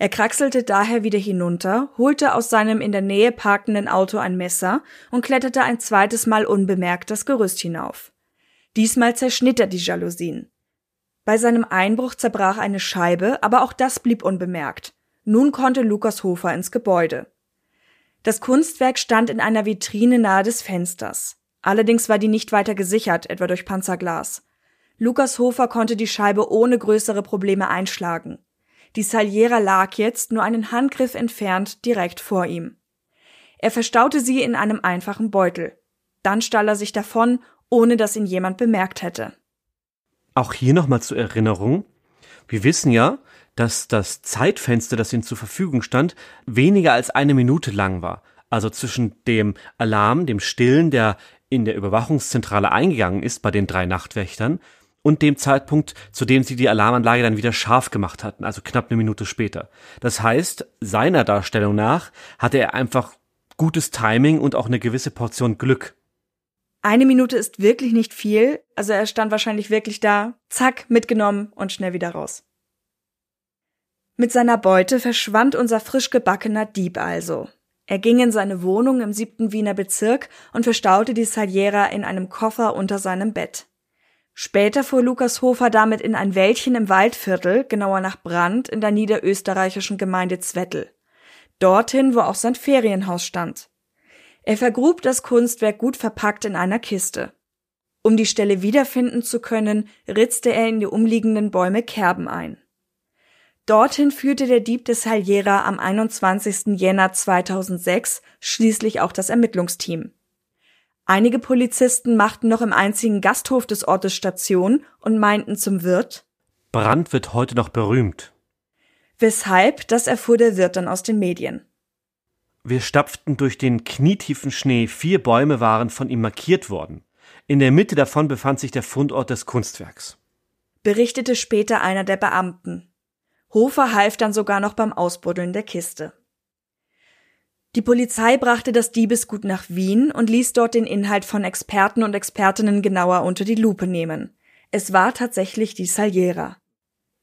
Er kraxelte daher wieder hinunter, holte aus seinem in der Nähe parkenden Auto ein Messer und kletterte ein zweites Mal unbemerkt das Gerüst hinauf. Diesmal zerschnitt er die Jalousien. Bei seinem Einbruch zerbrach eine Scheibe, aber auch das blieb unbemerkt. Nun konnte Lukas Hofer ins Gebäude. Das Kunstwerk stand in einer Vitrine nahe des Fensters. Allerdings war die nicht weiter gesichert, etwa durch Panzerglas. Lukas Hofer konnte die Scheibe ohne größere Probleme einschlagen. Die Saliera lag jetzt nur einen Handgriff entfernt direkt vor ihm. Er verstaute sie in einem einfachen Beutel. Dann stahl er sich davon, ohne dass ihn jemand bemerkt hätte. Auch hier nochmal zur Erinnerung. Wir wissen ja, dass das Zeitfenster, das ihm zur Verfügung stand, weniger als eine Minute lang war. Also zwischen dem Alarm, dem Stillen, der in der Überwachungszentrale eingegangen ist bei den drei Nachtwächtern, und dem Zeitpunkt, zu dem sie die Alarmanlage dann wieder scharf gemacht hatten, also knapp eine Minute später. Das heißt, seiner Darstellung nach hatte er einfach gutes Timing und auch eine gewisse Portion Glück. Eine Minute ist wirklich nicht viel, also er stand wahrscheinlich wirklich da, zack, mitgenommen und schnell wieder raus. Mit seiner Beute verschwand unser frisch gebackener Dieb also. Er ging in seine Wohnung im siebten Wiener Bezirk und verstaute die Saliera in einem Koffer unter seinem Bett. Später fuhr Lukas Hofer damit in ein Wäldchen im Waldviertel, genauer nach Brand, in der niederösterreichischen Gemeinde Zwettl. Dorthin, wo auch sein Ferienhaus stand. Er vergrub das Kunstwerk gut verpackt in einer Kiste. Um die Stelle wiederfinden zu können, ritzte er in die umliegenden Bäume Kerben ein. Dorthin führte der Dieb des Saliera am 21. Jänner 2006 schließlich auch das Ermittlungsteam. Einige Polizisten machten noch im einzigen Gasthof des Ortes Station und meinten zum Wirt, Brand wird heute noch berühmt. Weshalb, das erfuhr der Wirt dann aus den Medien. Wir stapften durch den knietiefen Schnee, vier Bäume waren von ihm markiert worden. In der Mitte davon befand sich der Fundort des Kunstwerks. Berichtete später einer der Beamten. Hofer half dann sogar noch beim Ausbuddeln der Kiste. Die Polizei brachte das Diebesgut nach Wien und ließ dort den Inhalt von Experten und Expertinnen genauer unter die Lupe nehmen. Es war tatsächlich die Saliera.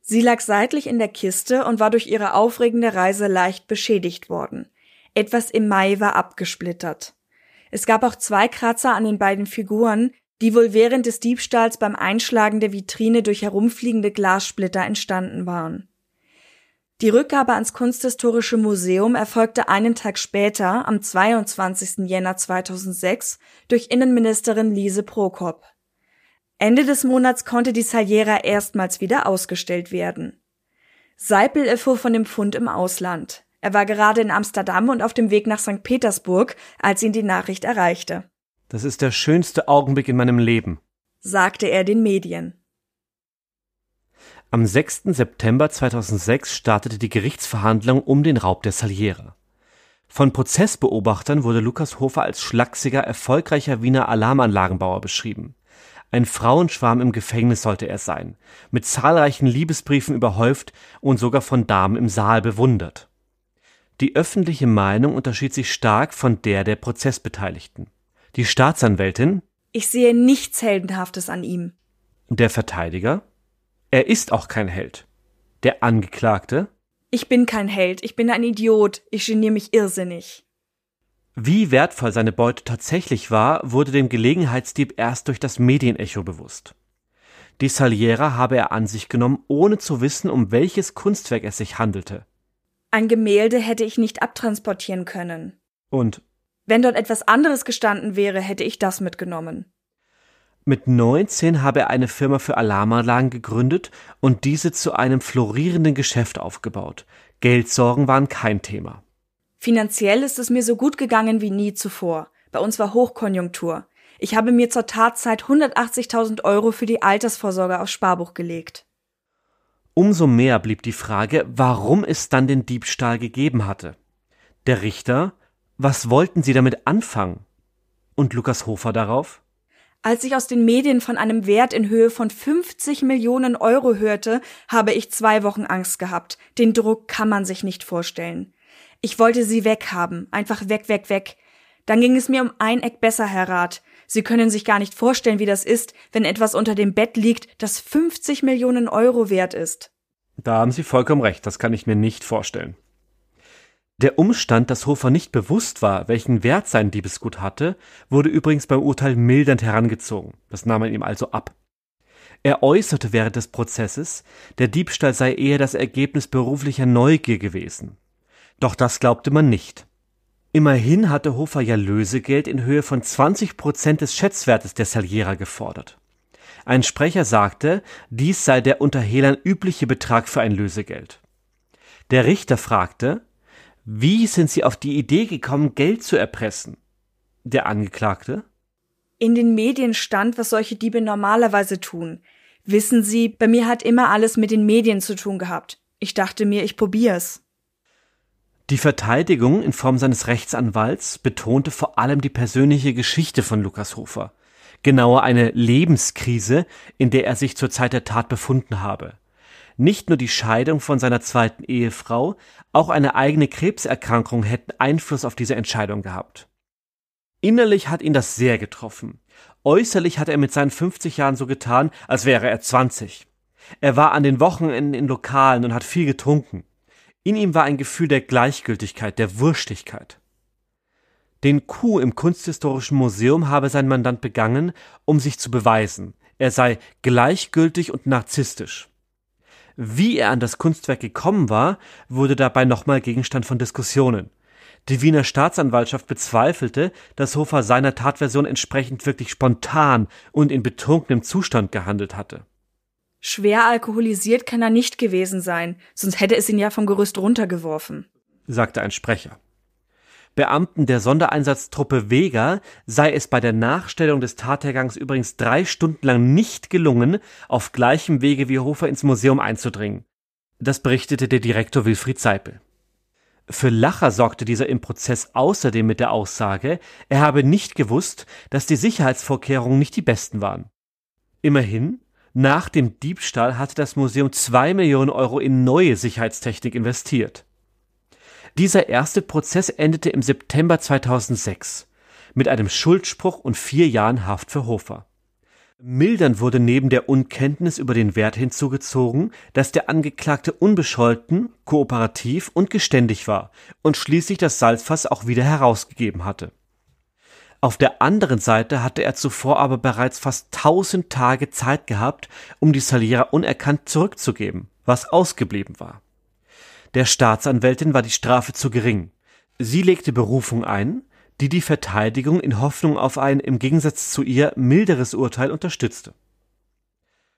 Sie lag seitlich in der Kiste und war durch ihre aufregende Reise leicht beschädigt worden. Etwas im Mai war abgesplittert. Es gab auch zwei Kratzer an den beiden Figuren, die wohl während des Diebstahls beim Einschlagen der Vitrine durch herumfliegende Glassplitter entstanden waren. Die Rückgabe ans Kunsthistorische Museum erfolgte einen Tag später, am 22. Jänner 2006, durch Innenministerin Lise Prokop. Ende des Monats konnte die Saliera erstmals wieder ausgestellt werden. Seipel erfuhr von dem Fund im Ausland. Er war gerade in Amsterdam und auf dem Weg nach St. Petersburg, als ihn die Nachricht erreichte. Das ist der schönste Augenblick in meinem Leben, sagte er den Medien. Am 6. September 2006 startete die Gerichtsverhandlung um den Raub der Saliera. Von Prozessbeobachtern wurde Lukas Hofer als schlachsiger, erfolgreicher Wiener Alarmanlagenbauer beschrieben. Ein Frauenschwarm im Gefängnis sollte er sein, mit zahlreichen Liebesbriefen überhäuft und sogar von Damen im Saal bewundert. Die öffentliche Meinung unterschied sich stark von der der Prozessbeteiligten. Die Staatsanwältin Ich sehe nichts Heldenhaftes an ihm. Der Verteidiger Er ist auch kein Held. Der Angeklagte Ich bin kein Held, ich bin ein Idiot, ich geniere mich irrsinnig. Wie wertvoll seine Beute tatsächlich war, wurde dem Gelegenheitsdieb erst durch das Medienecho bewusst. Die Saliera habe er an sich genommen, ohne zu wissen, um welches Kunstwerk es sich handelte. Ein Gemälde hätte ich nicht abtransportieren können. Und Wenn dort etwas anderes gestanden wäre, hätte ich das mitgenommen. Mit 19 habe er eine Firma für Alarmanlagen gegründet und diese zu einem florierenden Geschäft aufgebaut. Geldsorgen waren kein Thema. Finanziell ist es mir so gut gegangen wie nie zuvor. Bei uns war Hochkonjunktur. Ich habe mir zur Tatzeit 180.000 Euro für die Altersvorsorge aufs Sparbuch gelegt. Umso mehr blieb die Frage, warum es dann den Diebstahl gegeben hatte. Der Richter, was wollten Sie damit anfangen? Und Lukas Hofer darauf? Als ich aus den Medien von einem Wert in Höhe von 50 Millionen Euro hörte, habe ich zwei Wochen Angst gehabt. Den Druck kann man sich nicht vorstellen. Ich wollte sie weghaben, einfach weg, weg, weg. Dann ging es mir um ein Eck besser, Herr Rat. Sie können sich gar nicht vorstellen, wie das ist, wenn etwas unter dem Bett liegt, das 50 Millionen Euro wert ist. Da haben Sie vollkommen recht, das kann ich mir nicht vorstellen. Der Umstand, dass Hofer nicht bewusst war, welchen Wert sein Diebesgut hatte, wurde übrigens beim Urteil mildernd herangezogen. Das nahm man ihm also ab. Er äußerte während des Prozesses, der Diebstahl sei eher das Ergebnis beruflicher Neugier gewesen. Doch das glaubte man nicht. Immerhin hatte Hofer ja Lösegeld in Höhe von 20 Prozent des Schätzwertes der Saliera gefordert. Ein Sprecher sagte, dies sei der unter Hehlern übliche Betrag für ein Lösegeld. Der Richter fragte, wie sind Sie auf die Idee gekommen, Geld zu erpressen? Der Angeklagte, In den Medien stand, was solche Diebe normalerweise tun. Wissen Sie, bei mir hat immer alles mit den Medien zu tun gehabt. Ich dachte mir, ich probier's. Die Verteidigung in Form seines Rechtsanwalts betonte vor allem die persönliche Geschichte von Lukas Hofer, genauer eine Lebenskrise, in der er sich zur Zeit der Tat befunden habe. Nicht nur die Scheidung von seiner zweiten Ehefrau, auch eine eigene Krebserkrankung hätten Einfluss auf diese Entscheidung gehabt. Innerlich hat ihn das sehr getroffen. Äußerlich hat er mit seinen 50 Jahren so getan, als wäre er 20. Er war an den Wochenenden in Lokalen und hat viel getrunken. In ihm war ein Gefühl der Gleichgültigkeit, der Wurstigkeit. Den Coup im Kunsthistorischen Museum habe sein Mandant begangen, um sich zu beweisen. Er sei gleichgültig und narzisstisch. Wie er an das Kunstwerk gekommen war, wurde dabei nochmal Gegenstand von Diskussionen. Die Wiener Staatsanwaltschaft bezweifelte, dass Hofer seiner Tatversion entsprechend wirklich spontan und in betrunkenem Zustand gehandelt hatte. Schwer alkoholisiert kann er nicht gewesen sein, sonst hätte es ihn ja vom Gerüst runtergeworfen. sagte ein Sprecher. Beamten der Sondereinsatztruppe Vega sei es bei der Nachstellung des Tathergangs übrigens drei Stunden lang nicht gelungen, auf gleichem Wege wie Hofer ins Museum einzudringen. Das berichtete der Direktor Wilfried Seipel. Für Lacher sorgte dieser im Prozess außerdem mit der Aussage, er habe nicht gewusst, dass die Sicherheitsvorkehrungen nicht die besten waren. Immerhin, nach dem Diebstahl hatte das Museum zwei Millionen Euro in neue Sicherheitstechnik investiert. Dieser erste Prozess endete im September 2006 mit einem Schuldspruch und vier Jahren Haft für Hofer. Mildern wurde neben der Unkenntnis über den Wert hinzugezogen, dass der Angeklagte unbescholten, kooperativ und geständig war und schließlich das Salzfass auch wieder herausgegeben hatte. Auf der anderen Seite hatte er zuvor aber bereits fast tausend Tage Zeit gehabt, um die Saliera unerkannt zurückzugeben, was ausgeblieben war. Der Staatsanwältin war die Strafe zu gering. Sie legte Berufung ein, die die Verteidigung in Hoffnung auf ein im Gegensatz zu ihr milderes Urteil unterstützte.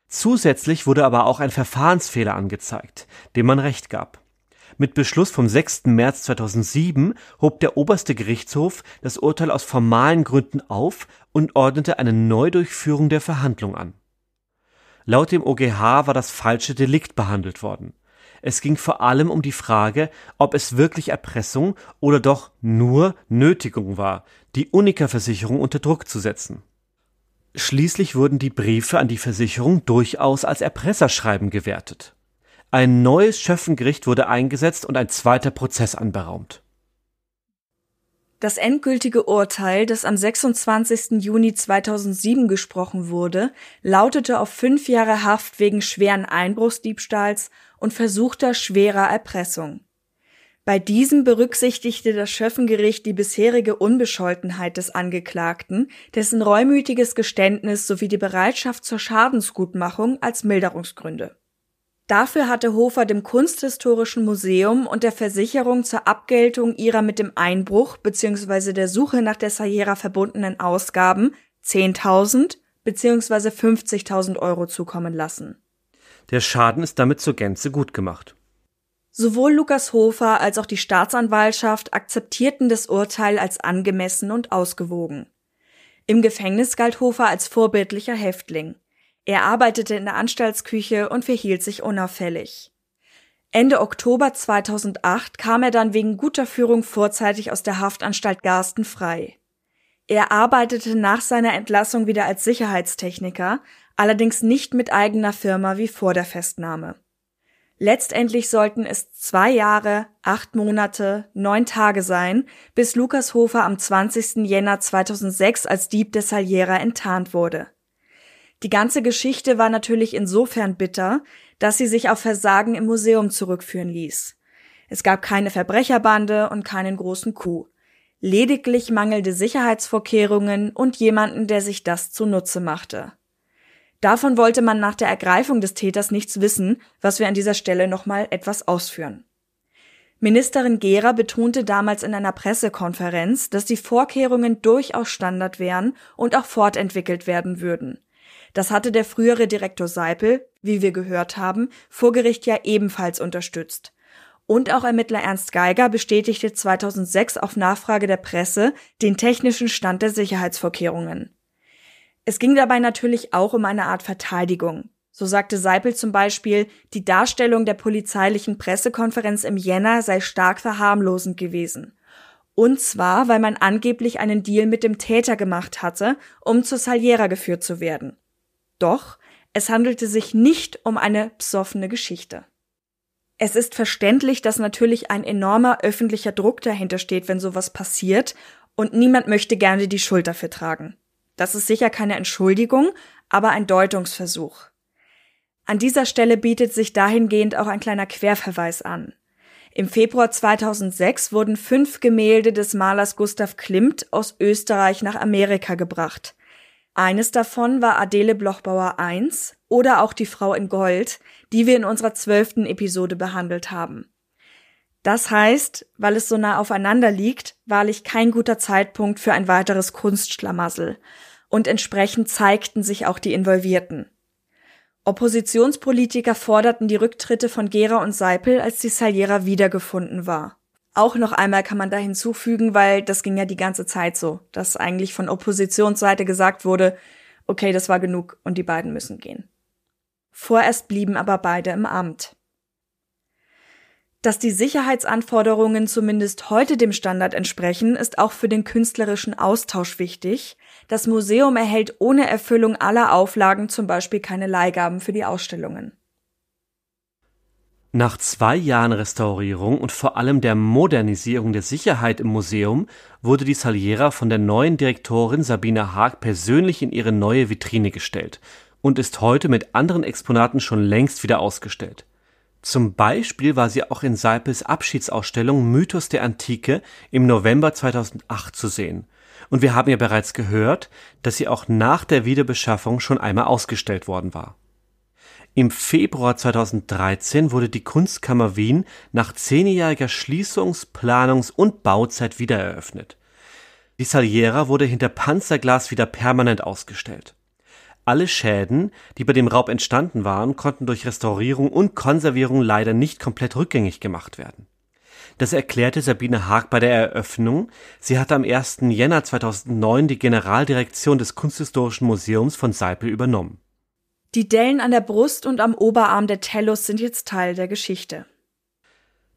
Zusätzlich wurde aber auch ein Verfahrensfehler angezeigt, dem man Recht gab. Mit Beschluss vom 6. März 2007 hob der oberste Gerichtshof das Urteil aus formalen Gründen auf und ordnete eine Neudurchführung der Verhandlung an. Laut dem OGH war das falsche Delikt behandelt worden. Es ging vor allem um die Frage, ob es wirklich Erpressung oder doch nur Nötigung war, die Unica-Versicherung unter Druck zu setzen. Schließlich wurden die Briefe an die Versicherung durchaus als Erpresserschreiben gewertet. Ein neues Schöffengericht wurde eingesetzt und ein zweiter Prozess anberaumt. Das endgültige Urteil, das am 26. Juni 2007 gesprochen wurde, lautete auf fünf Jahre Haft wegen schweren Einbruchsdiebstahls und versuchter schwerer Erpressung. Bei diesem berücksichtigte das Schöffengericht die bisherige Unbescholtenheit des Angeklagten, dessen reumütiges Geständnis sowie die Bereitschaft zur Schadensgutmachung als Milderungsgründe. Dafür hatte Hofer dem Kunsthistorischen Museum und der Versicherung zur Abgeltung ihrer mit dem Einbruch bzw. der Suche nach der Sahara verbundenen Ausgaben 10.000 bzw. 50.000 Euro zukommen lassen. Der Schaden ist damit zur Gänze gut gemacht. Sowohl Lukas Hofer als auch die Staatsanwaltschaft akzeptierten das Urteil als angemessen und ausgewogen. Im Gefängnis galt Hofer als vorbildlicher Häftling. Er arbeitete in der Anstaltsküche und verhielt sich unauffällig. Ende Oktober 2008 kam er dann wegen guter Führung vorzeitig aus der Haftanstalt Garsten frei. Er arbeitete nach seiner Entlassung wieder als Sicherheitstechniker, allerdings nicht mit eigener Firma wie vor der Festnahme. Letztendlich sollten es zwei Jahre, acht Monate, neun Tage sein, bis Lukas Hofer am 20. Jänner 2006 als Dieb der Saliera enttarnt wurde. Die ganze Geschichte war natürlich insofern bitter, dass sie sich auf Versagen im Museum zurückführen ließ. Es gab keine Verbrecherbande und keinen großen Coup. Lediglich mangelnde Sicherheitsvorkehrungen und jemanden, der sich das zunutze machte. Davon wollte man nach der Ergreifung des Täters nichts wissen, was wir an dieser Stelle nochmal etwas ausführen. Ministerin Gera betonte damals in einer Pressekonferenz, dass die Vorkehrungen durchaus Standard wären und auch fortentwickelt werden würden. Das hatte der frühere Direktor Seipel, wie wir gehört haben, vor Gericht ja ebenfalls unterstützt. Und auch Ermittler Ernst Geiger bestätigte 2006 auf Nachfrage der Presse den technischen Stand der Sicherheitsvorkehrungen. Es ging dabei natürlich auch um eine Art Verteidigung. So sagte Seipel zum Beispiel, die Darstellung der polizeilichen Pressekonferenz im Jänner sei stark verharmlosend gewesen. Und zwar, weil man angeblich einen Deal mit dem Täter gemacht hatte, um zur Saliera geführt zu werden. Doch, es handelte sich nicht um eine psoffene Geschichte. Es ist verständlich, dass natürlich ein enormer öffentlicher Druck dahinter steht, wenn sowas passiert, und niemand möchte gerne die Schuld dafür tragen. Das ist sicher keine Entschuldigung, aber ein Deutungsversuch. An dieser Stelle bietet sich dahingehend auch ein kleiner Querverweis an. Im Februar 2006 wurden fünf Gemälde des Malers Gustav Klimt aus Österreich nach Amerika gebracht. Eines davon war Adele Blochbauer I oder auch die Frau in Gold, die wir in unserer zwölften Episode behandelt haben. Das heißt, weil es so nah aufeinander liegt, wahrlich kein guter Zeitpunkt für ein weiteres Kunstschlamassel und entsprechend zeigten sich auch die Involvierten. Oppositionspolitiker forderten die Rücktritte von Gera und Seipel, als die Saliera wiedergefunden war. Auch noch einmal kann man da hinzufügen, weil das ging ja die ganze Zeit so, dass eigentlich von Oppositionsseite gesagt wurde, okay, das war genug und die beiden müssen gehen. Vorerst blieben aber beide im Amt. Dass die Sicherheitsanforderungen zumindest heute dem Standard entsprechen, ist auch für den künstlerischen Austausch wichtig. Das Museum erhält ohne Erfüllung aller Auflagen zum Beispiel keine Leihgaben für die Ausstellungen. Nach zwei Jahren Restaurierung und vor allem der Modernisierung der Sicherheit im Museum wurde die Saliera von der neuen Direktorin Sabine Haag persönlich in ihre neue Vitrine gestellt und ist heute mit anderen Exponaten schon längst wieder ausgestellt. Zum Beispiel war sie auch in Seipels Abschiedsausstellung Mythos der Antike im November 2008 zu sehen. Und wir haben ja bereits gehört, dass sie auch nach der Wiederbeschaffung schon einmal ausgestellt worden war. Im Februar 2013 wurde die Kunstkammer Wien nach zehnjähriger Schließungs-, Planungs- und Bauzeit wiedereröffnet. Die Saliera wurde hinter Panzerglas wieder permanent ausgestellt. Alle Schäden, die bei dem Raub entstanden waren, konnten durch Restaurierung und Konservierung leider nicht komplett rückgängig gemacht werden. Das erklärte Sabine Haag bei der Eröffnung. Sie hatte am 1. Jänner 2009 die Generaldirektion des Kunsthistorischen Museums von Seipel übernommen. Die Dellen an der Brust und am Oberarm der Tellus sind jetzt Teil der Geschichte.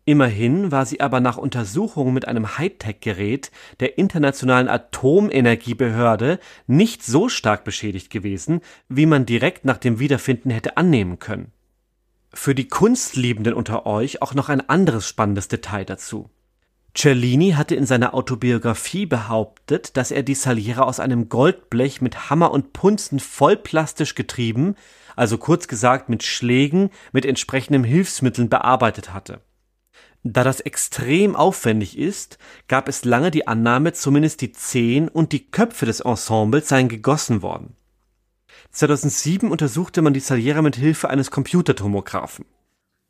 Immerhin war sie aber nach Untersuchungen mit einem Hightech-Gerät der Internationalen Atomenergiebehörde nicht so stark beschädigt gewesen, wie man direkt nach dem Wiederfinden hätte annehmen können. Für die Kunstliebenden unter euch auch noch ein anderes spannendes Detail dazu. Cellini hatte in seiner Autobiografie behauptet, dass er die Saliera aus einem Goldblech mit Hammer und Punzen vollplastisch getrieben, also kurz gesagt mit Schlägen mit entsprechenden Hilfsmitteln bearbeitet hatte. Da das extrem aufwendig ist, gab es lange die Annahme, zumindest die Zehen und die Köpfe des Ensembles seien gegossen worden. 2007 untersuchte man die Saliera mit Hilfe eines Computertomographen.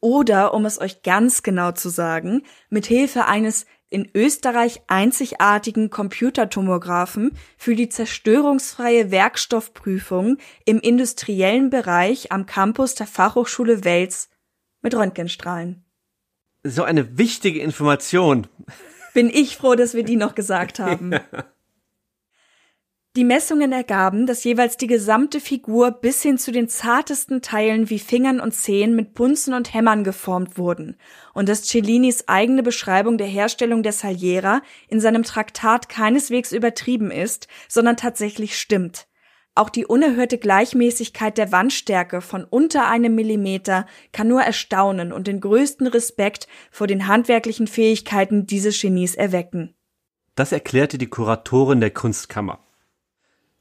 Oder, um es euch ganz genau zu sagen, mit Hilfe eines in Österreich einzigartigen Computertomographen für die zerstörungsfreie Werkstoffprüfung im industriellen Bereich am Campus der Fachhochschule Wels mit Röntgenstrahlen so eine wichtige Information. Bin ich froh, dass wir die noch gesagt haben. Die Messungen ergaben, dass jeweils die gesamte Figur bis hin zu den zartesten Teilen wie Fingern und Zehen mit Punzen und Hämmern geformt wurden und dass Cellinis eigene Beschreibung der Herstellung der Saliera in seinem Traktat keineswegs übertrieben ist, sondern tatsächlich stimmt. Auch die unerhörte Gleichmäßigkeit der Wandstärke von unter einem Millimeter kann nur erstaunen und den größten Respekt vor den handwerklichen Fähigkeiten dieses Genies erwecken. Das erklärte die Kuratorin der Kunstkammer.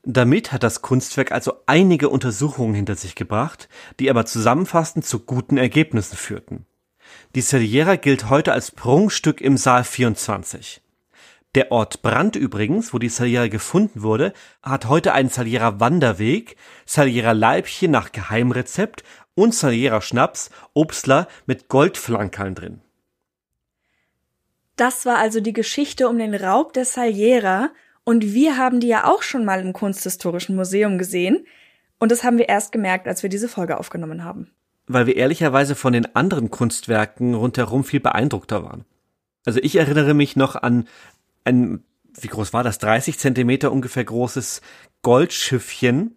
Damit hat das Kunstwerk also einige Untersuchungen hinter sich gebracht, die aber zusammenfassend zu guten Ergebnissen führten. Die Saliera gilt heute als Prunkstück im Saal 24. Der Ort Brand übrigens, wo die Saliera gefunden wurde, hat heute einen Saliera Wanderweg, Saliera Leibchen nach Geheimrezept und Saliera Schnaps, Obstler mit Goldflankerln drin. Das war also die Geschichte um den Raub der Saliera und wir haben die ja auch schon mal im Kunsthistorischen Museum gesehen und das haben wir erst gemerkt, als wir diese Folge aufgenommen haben. Weil wir ehrlicherweise von den anderen Kunstwerken rundherum viel beeindruckter waren. Also ich erinnere mich noch an ein, wie groß war das, 30 Zentimeter ungefähr großes Goldschiffchen,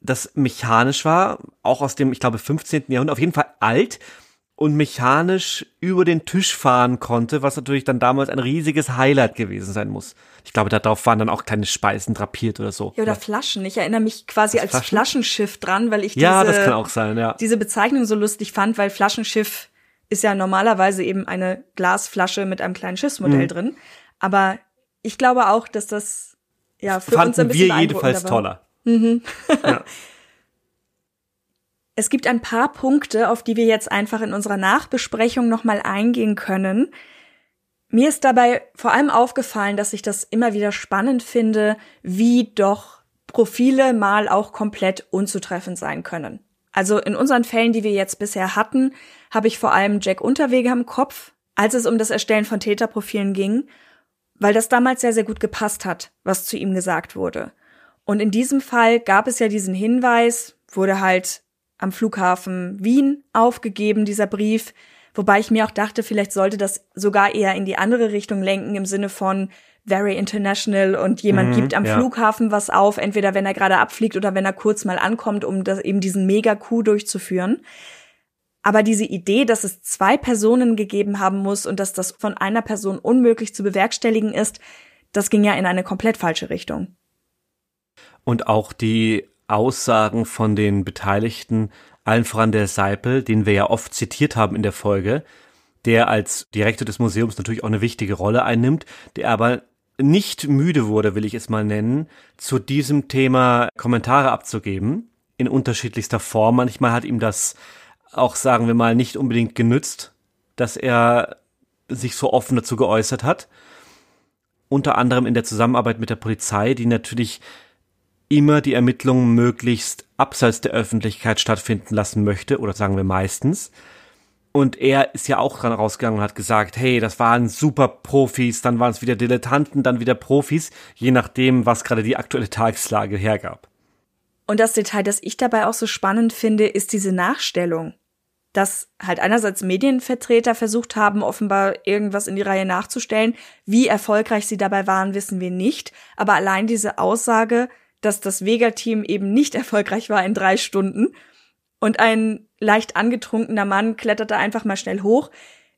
das mechanisch war, auch aus dem, ich glaube, 15. Jahrhundert, auf jeden Fall alt und mechanisch über den Tisch fahren konnte, was natürlich dann damals ein riesiges Highlight gewesen sein muss. Ich glaube, darauf waren dann auch kleine Speisen drapiert oder so. Ja, oder Flaschen. Ich erinnere mich quasi als Flaschen? Flaschenschiff dran, weil ich diese, ja, das kann auch sein, ja. diese Bezeichnung so lustig fand, weil Flaschenschiff ist ja normalerweise eben eine Glasflasche mit einem kleinen Schiffsmodell mhm. drin. Aber ich glaube auch, dass das ja für Fanden uns ein bisschen wir jedenfalls toller. Mhm. ja. Es gibt ein paar Punkte, auf die wir jetzt einfach in unserer Nachbesprechung nochmal eingehen können. Mir ist dabei vor allem aufgefallen, dass ich das immer wieder spannend finde, wie doch Profile mal auch komplett unzutreffend sein können. Also in unseren Fällen, die wir jetzt bisher hatten, habe ich vor allem Jack Unterweger im Kopf, als es um das Erstellen von Täterprofilen ging weil das damals sehr, sehr gut gepasst hat, was zu ihm gesagt wurde. Und in diesem Fall gab es ja diesen Hinweis, wurde halt am Flughafen Wien aufgegeben, dieser Brief, wobei ich mir auch dachte, vielleicht sollte das sogar eher in die andere Richtung lenken, im Sinne von very international und jemand mhm, gibt am ja. Flughafen was auf, entweder wenn er gerade abfliegt oder wenn er kurz mal ankommt, um das, eben diesen Mega-Coup durchzuführen. Aber diese Idee, dass es zwei Personen gegeben haben muss und dass das von einer Person unmöglich zu bewerkstelligen ist, das ging ja in eine komplett falsche Richtung. Und auch die Aussagen von den Beteiligten, allen voran der Seipel, den wir ja oft zitiert haben in der Folge, der als Direktor des Museums natürlich auch eine wichtige Rolle einnimmt, der aber nicht müde wurde, will ich es mal nennen, zu diesem Thema Kommentare abzugeben, in unterschiedlichster Form. Manchmal hat ihm das auch, sagen wir mal, nicht unbedingt genützt, dass er sich so offen dazu geäußert hat. Unter anderem in der Zusammenarbeit mit der Polizei, die natürlich immer die Ermittlungen möglichst abseits der Öffentlichkeit stattfinden lassen möchte, oder sagen wir meistens. Und er ist ja auch dran rausgegangen und hat gesagt, hey, das waren super Profis, dann waren es wieder Dilettanten, dann wieder Profis, je nachdem, was gerade die aktuelle Tageslage hergab. Und das Detail, das ich dabei auch so spannend finde, ist diese Nachstellung. Dass halt einerseits Medienvertreter versucht haben, offenbar irgendwas in die Reihe nachzustellen. Wie erfolgreich sie dabei waren, wissen wir nicht. Aber allein diese Aussage, dass das Vega-Team eben nicht erfolgreich war in drei Stunden und ein leicht angetrunkener Mann kletterte einfach mal schnell hoch,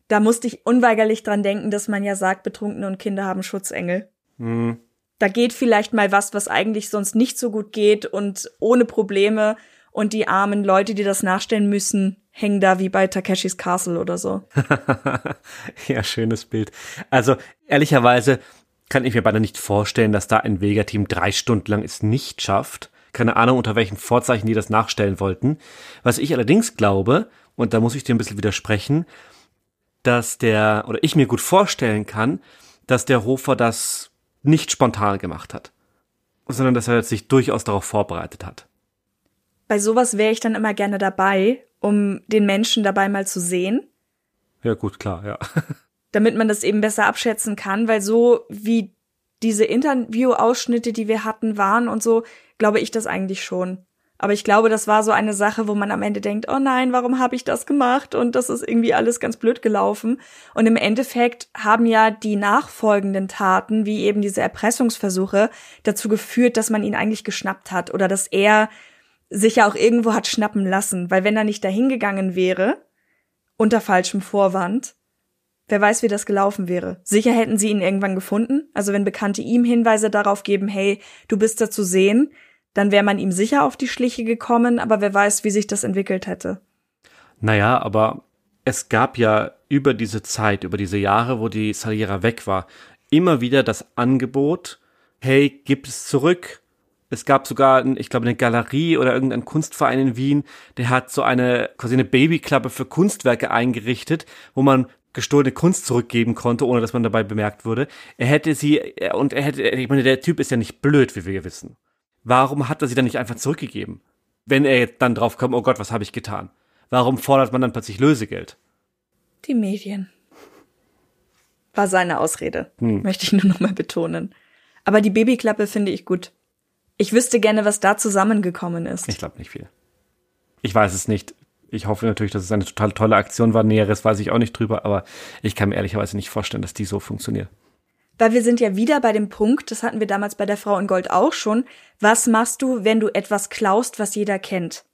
da musste ich unweigerlich dran denken, dass man ja sagt, Betrunkene und Kinder haben Schutzengel. Mhm da geht vielleicht mal was, was eigentlich sonst nicht so gut geht und ohne Probleme und die armen Leute, die das nachstellen müssen, hängen da wie bei Takeshis Castle oder so. ja, schönes Bild. Also ehrlicherweise kann ich mir beinahe nicht vorstellen, dass da ein Vega-Team drei Stunden lang es nicht schafft. Keine Ahnung, unter welchen Vorzeichen die das nachstellen wollten. Was ich allerdings glaube, und da muss ich dir ein bisschen widersprechen, dass der, oder ich mir gut vorstellen kann, dass der Hofer das nicht spontan gemacht hat, sondern dass er sich durchaus darauf vorbereitet hat. Bei sowas wäre ich dann immer gerne dabei, um den Menschen dabei mal zu sehen. Ja, gut, klar, ja. Damit man das eben besser abschätzen kann, weil so wie diese Interview-Ausschnitte, die wir hatten, waren und so, glaube ich das eigentlich schon. Aber ich glaube, das war so eine Sache, wo man am Ende denkt, oh nein, warum habe ich das gemacht? Und das ist irgendwie alles ganz blöd gelaufen. Und im Endeffekt haben ja die nachfolgenden Taten, wie eben diese Erpressungsversuche, dazu geführt, dass man ihn eigentlich geschnappt hat oder dass er sich ja auch irgendwo hat schnappen lassen. Weil wenn er nicht dahin gegangen wäre, unter falschem Vorwand, wer weiß, wie das gelaufen wäre. Sicher hätten sie ihn irgendwann gefunden. Also wenn Bekannte ihm Hinweise darauf geben, hey, du bist da zu sehen, dann wäre man ihm sicher auf die Schliche gekommen, aber wer weiß, wie sich das entwickelt hätte. Naja, aber es gab ja über diese Zeit, über diese Jahre, wo die Saliera weg war, immer wieder das Angebot, hey, gib es zurück. Es gab sogar, ich glaube, eine Galerie oder irgendein Kunstverein in Wien, der hat so eine, quasi eine Babyklappe für Kunstwerke eingerichtet, wo man gestohlene Kunst zurückgeben konnte, ohne dass man dabei bemerkt wurde. Er hätte sie, und er hätte, ich meine, der Typ ist ja nicht blöd, wie wir wissen warum hat er sie dann nicht einfach zurückgegeben? Wenn er jetzt dann drauf kommt, oh Gott, was habe ich getan? Warum fordert man dann plötzlich Lösegeld? Die Medien. War seine Ausrede, hm. möchte ich nur nochmal betonen. Aber die Babyklappe finde ich gut. Ich wüsste gerne, was da zusammengekommen ist. Ich glaube nicht viel. Ich weiß es nicht. Ich hoffe natürlich, dass es eine total tolle Aktion war. Näheres weiß ich auch nicht drüber, aber ich kann mir ehrlicherweise nicht vorstellen, dass die so funktioniert. Weil wir sind ja wieder bei dem Punkt, das hatten wir damals bei der Frau in Gold auch schon, was machst du, wenn du etwas klaust, was jeder kennt?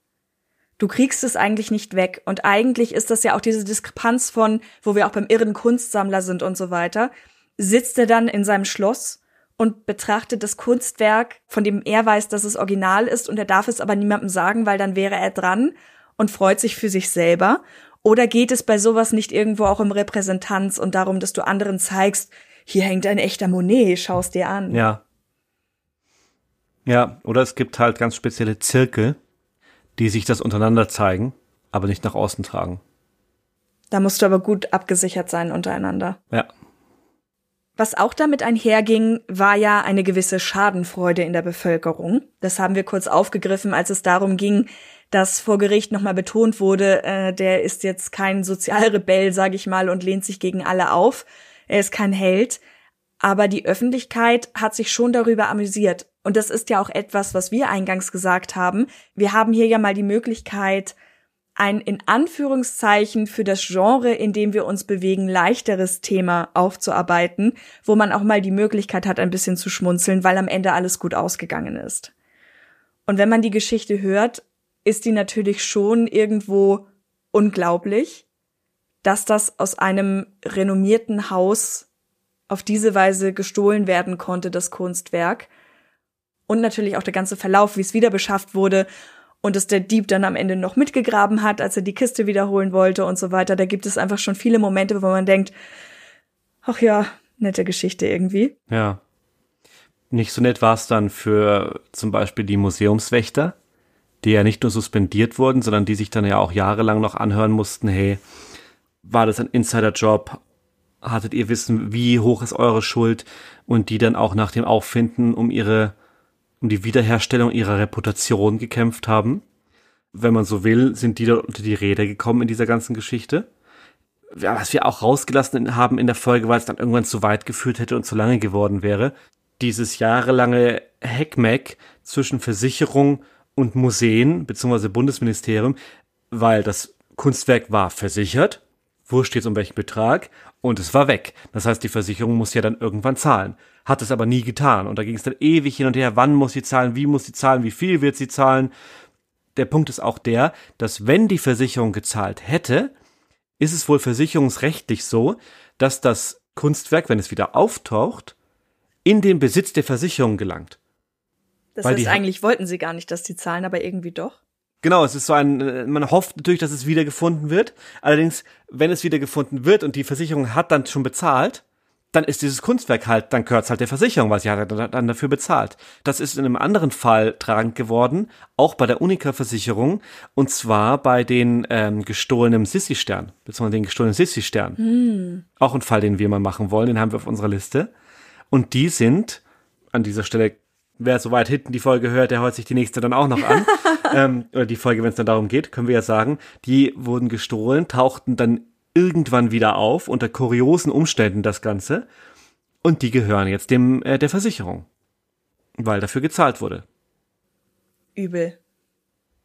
Du kriegst es eigentlich nicht weg. Und eigentlich ist das ja auch diese Diskrepanz von, wo wir auch beim irren Kunstsammler sind und so weiter, sitzt er dann in seinem Schloss und betrachtet das Kunstwerk, von dem er weiß, dass es original ist und er darf es aber niemandem sagen, weil dann wäre er dran und freut sich für sich selber. Oder geht es bei sowas nicht irgendwo auch um Repräsentanz und darum, dass du anderen zeigst, hier hängt ein echter Monet, schau's dir an. Ja. Ja, oder es gibt halt ganz spezielle Zirkel, die sich das untereinander zeigen, aber nicht nach außen tragen. Da musst du aber gut abgesichert sein untereinander. Ja. Was auch damit einherging, war ja eine gewisse Schadenfreude in der Bevölkerung. Das haben wir kurz aufgegriffen, als es darum ging, dass vor Gericht nochmal betont wurde, äh, der ist jetzt kein Sozialrebell, sag ich mal, und lehnt sich gegen alle auf, er ist kein Held, aber die Öffentlichkeit hat sich schon darüber amüsiert. Und das ist ja auch etwas, was wir eingangs gesagt haben. Wir haben hier ja mal die Möglichkeit, ein in Anführungszeichen für das Genre, in dem wir uns bewegen, leichteres Thema aufzuarbeiten, wo man auch mal die Möglichkeit hat, ein bisschen zu schmunzeln, weil am Ende alles gut ausgegangen ist. Und wenn man die Geschichte hört, ist die natürlich schon irgendwo unglaublich dass das aus einem renommierten Haus auf diese Weise gestohlen werden konnte, das Kunstwerk. Und natürlich auch der ganze Verlauf, wie es wieder beschafft wurde und dass der Dieb dann am Ende noch mitgegraben hat, als er die Kiste wiederholen wollte und so weiter. Da gibt es einfach schon viele Momente, wo man denkt, ach ja, nette Geschichte irgendwie. Ja. Nicht so nett war es dann für zum Beispiel die Museumswächter, die ja nicht nur suspendiert wurden, sondern die sich dann ja auch jahrelang noch anhören mussten, hey, war das ein Insider-Job? Hattet ihr Wissen, wie hoch ist eure Schuld? Und die dann auch nach dem Auffinden um ihre, um die Wiederherstellung ihrer Reputation gekämpft haben. Wenn man so will, sind die dort unter die Räder gekommen in dieser ganzen Geschichte. Ja, was wir auch rausgelassen haben in der Folge, weil es dann irgendwann zu weit geführt hätte und zu lange geworden wäre. Dieses jahrelange Heckmeck zwischen Versicherung und Museen bzw. Bundesministerium, weil das Kunstwerk war versichert, wurscht jetzt um welchen Betrag, und es war weg. Das heißt, die Versicherung muss ja dann irgendwann zahlen. Hat es aber nie getan. Und da ging es dann ewig hin und her, wann muss sie zahlen, wie muss sie zahlen, wie viel wird sie zahlen. Der Punkt ist auch der, dass wenn die Versicherung gezahlt hätte, ist es wohl versicherungsrechtlich so, dass das Kunstwerk, wenn es wieder auftaucht, in den Besitz der Versicherung gelangt. Das Weil heißt, eigentlich wollten sie gar nicht, dass die zahlen, aber irgendwie doch. Genau, es ist so ein, äh, man hofft natürlich, dass es wiedergefunden wird. Allerdings, wenn es wiedergefunden wird und die Versicherung hat dann schon bezahlt, dann ist dieses Kunstwerk halt, dann gehört halt der Versicherung, weil sie hat dann dafür bezahlt. Das ist in einem anderen Fall tragend geworden, auch bei der Unica-Versicherung, und zwar bei den ähm, gestohlenen Sissi-Stern, beziehungsweise den gestohlenen Sissi-Stern. Hm. Auch ein Fall, den wir mal machen wollen, den haben wir auf unserer Liste. Und die sind, an dieser Stelle wer so weit hinten die Folge hört, der hört sich die nächste dann auch noch an. ähm, oder die Folge, wenn es dann darum geht, können wir ja sagen, die wurden gestohlen, tauchten dann irgendwann wieder auf, unter kuriosen Umständen das Ganze. Und die gehören jetzt dem äh, der Versicherung. Weil dafür gezahlt wurde. Übel.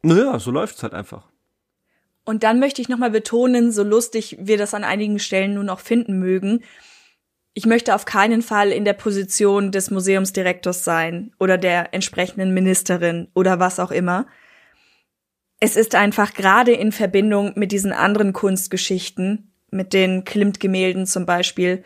Naja, so läuft's halt einfach. Und dann möchte ich nochmal betonen, so lustig wir das an einigen Stellen nun auch finden mögen, ich möchte auf keinen Fall in der Position des Museumsdirektors sein oder der entsprechenden Ministerin oder was auch immer. Es ist einfach gerade in Verbindung mit diesen anderen Kunstgeschichten, mit den Klimt-Gemälden zum Beispiel,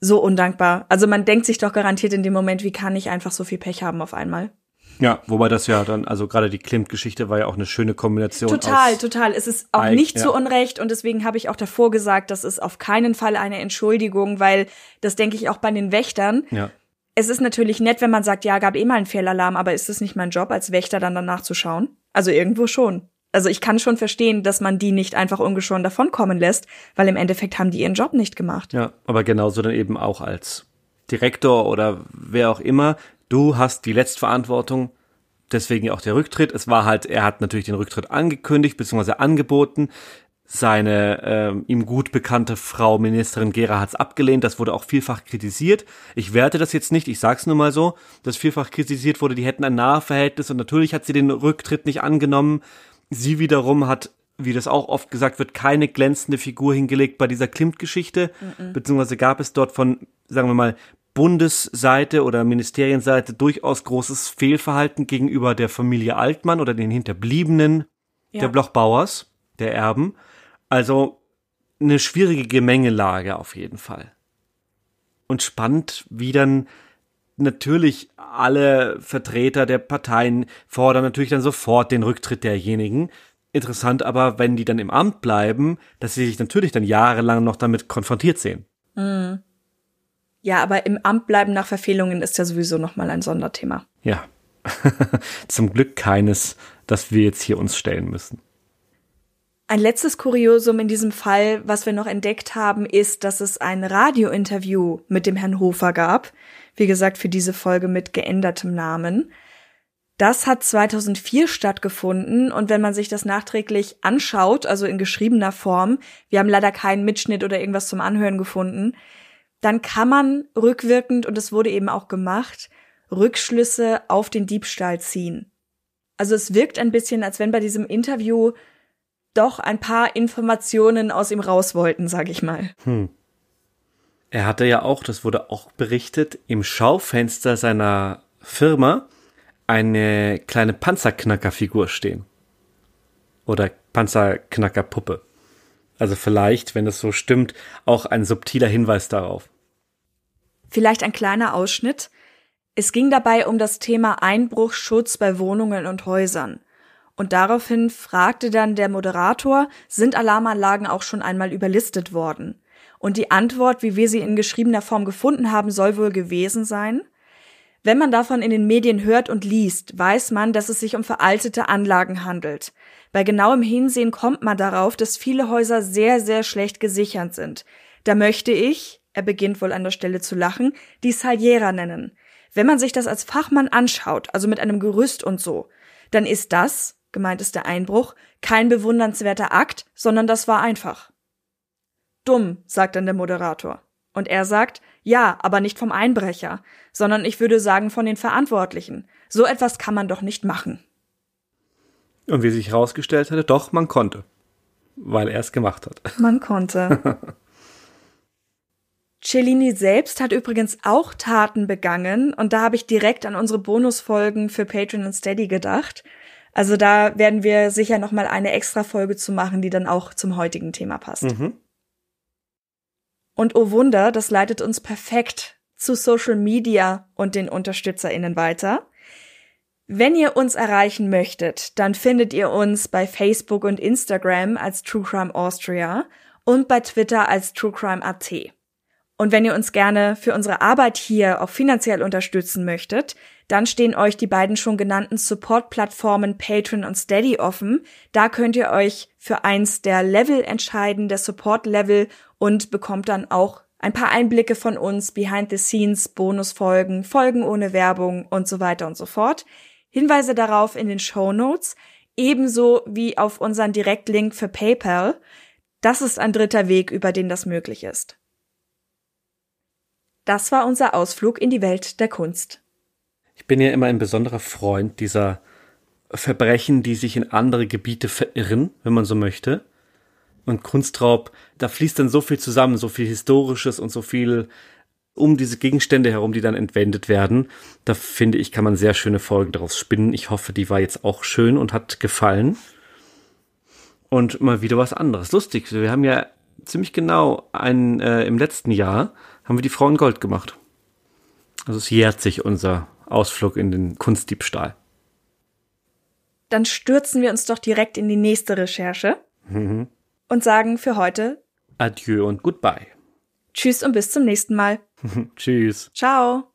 so undankbar. Also man denkt sich doch garantiert in dem Moment, wie kann ich einfach so viel Pech haben auf einmal? Ja, wobei das ja dann, also gerade die Klimt-Geschichte war ja auch eine schöne Kombination. Total, total. Es ist auch Eig nicht ja. zu Unrecht und deswegen habe ich auch davor gesagt, das ist auf keinen Fall eine Entschuldigung, weil das denke ich auch bei den Wächtern. Ja. Es ist natürlich nett, wenn man sagt, ja, gab eh mal einen Fehlalarm, aber ist es nicht mein Job, als Wächter dann danach zu schauen? Also irgendwo schon. Also ich kann schon verstehen, dass man die nicht einfach ungeschoren davonkommen lässt, weil im Endeffekt haben die ihren Job nicht gemacht. Ja, aber genauso dann eben auch als Direktor oder wer auch immer, du hast die Letztverantwortung, deswegen auch der Rücktritt. Es war halt, er hat natürlich den Rücktritt angekündigt bzw. angeboten. Seine ähm, ihm gut bekannte Frau Ministerin Gera hat es abgelehnt. Das wurde auch vielfach kritisiert. Ich werte das jetzt nicht. Ich sag's nur mal so, dass vielfach kritisiert wurde. Die hätten ein Nahverhältnis und natürlich hat sie den Rücktritt nicht angenommen. Sie wiederum hat, wie das auch oft gesagt wird, keine glänzende Figur hingelegt bei dieser Klimt-Geschichte. Mhm. Beziehungsweise gab es dort von, sagen wir mal, Bundesseite oder Ministerienseite durchaus großes Fehlverhalten gegenüber der Familie Altmann oder den Hinterbliebenen ja. der Blochbauers, der Erben. Also eine schwierige Gemengelage auf jeden Fall. Und spannend, wie dann natürlich alle Vertreter der Parteien fordern natürlich dann sofort den Rücktritt derjenigen. Interessant aber, wenn die dann im Amt bleiben, dass sie sich natürlich dann jahrelang noch damit konfrontiert sehen. Mhm. Ja, aber im Amt bleiben nach Verfehlungen ist ja sowieso nochmal ein Sonderthema. Ja. Zum Glück keines, das wir jetzt hier uns stellen müssen. Ein letztes Kuriosum in diesem Fall, was wir noch entdeckt haben, ist, dass es ein Radiointerview mit dem Herrn Hofer gab. Wie gesagt, für diese Folge mit geändertem Namen. Das hat 2004 stattgefunden und wenn man sich das nachträglich anschaut, also in geschriebener Form, wir haben leider keinen Mitschnitt oder irgendwas zum Anhören gefunden, dann kann man rückwirkend, und es wurde eben auch gemacht, Rückschlüsse auf den Diebstahl ziehen. Also es wirkt ein bisschen, als wenn bei diesem Interview doch ein paar Informationen aus ihm raus wollten, sag ich mal. Hm. Er hatte ja auch, das wurde auch berichtet, im Schaufenster seiner Firma eine kleine Panzerknackerfigur stehen. Oder Panzerknackerpuppe. Also vielleicht, wenn es so stimmt, auch ein subtiler Hinweis darauf. Vielleicht ein kleiner Ausschnitt. Es ging dabei um das Thema Einbruchschutz bei Wohnungen und Häusern. Und daraufhin fragte dann der Moderator, sind Alarmanlagen auch schon einmal überlistet worden? Und die Antwort, wie wir sie in geschriebener Form gefunden haben, soll wohl gewesen sein, wenn man davon in den Medien hört und liest, weiß man, dass es sich um veraltete Anlagen handelt. Bei genauem Hinsehen kommt man darauf, dass viele Häuser sehr, sehr schlecht gesichert sind. Da möchte ich, er beginnt wohl an der Stelle zu lachen, die Saliera nennen. Wenn man sich das als Fachmann anschaut, also mit einem Gerüst und so, dann ist das, gemeint ist der Einbruch, kein bewundernswerter Akt, sondern das war einfach. Dumm, sagt dann der Moderator. Und er sagt, ja, aber nicht vom Einbrecher, sondern ich würde sagen von den Verantwortlichen. So etwas kann man doch nicht machen. Und wie sich herausgestellt hatte, doch, man konnte. Weil er es gemacht hat. Man konnte. Cellini selbst hat übrigens auch Taten begangen und da habe ich direkt an unsere Bonusfolgen für Patreon und Steady gedacht. Also da werden wir sicher noch mal eine extra Folge zu machen, die dann auch zum heutigen Thema passt. Mhm. Und oh Wunder, das leitet uns perfekt zu Social Media und den UnterstützerInnen weiter. Wenn ihr uns erreichen möchtet, dann findet ihr uns bei Facebook und Instagram als True Crime Austria und bei Twitter als True Crime AT. Und wenn ihr uns gerne für unsere Arbeit hier auch finanziell unterstützen möchtet, dann stehen euch die beiden schon genannten Support-Plattformen Patreon und Steady offen. Da könnt ihr euch für eins der Level entscheiden, der Support-Level und bekommt dann auch ein paar Einblicke von uns, Behind the Scenes, Bonusfolgen, Folgen ohne Werbung und so weiter und so fort. Hinweise darauf in den Show Notes, ebenso wie auf unseren Direktlink für PayPal. Das ist ein dritter Weg, über den das möglich ist. Das war unser Ausflug in die Welt der Kunst. Ich bin ja immer ein besonderer Freund dieser Verbrechen, die sich in andere Gebiete verirren, wenn man so möchte. Und Kunstraub, da fließt dann so viel zusammen, so viel Historisches und so viel um diese Gegenstände herum, die dann entwendet werden. Da finde ich, kann man sehr schöne Folgen daraus spinnen. Ich hoffe, die war jetzt auch schön und hat gefallen. Und mal wieder was anderes. Lustig, wir haben ja ziemlich genau ein, äh, im letzten Jahr haben wir die Frau in Gold gemacht. Also es jährt sich unser Ausflug in den Kunstdiebstahl. Dann stürzen wir uns doch direkt in die nächste Recherche mhm. Und sagen für heute Adieu und Goodbye. Tschüss und bis zum nächsten Mal. Tschüss. Ciao.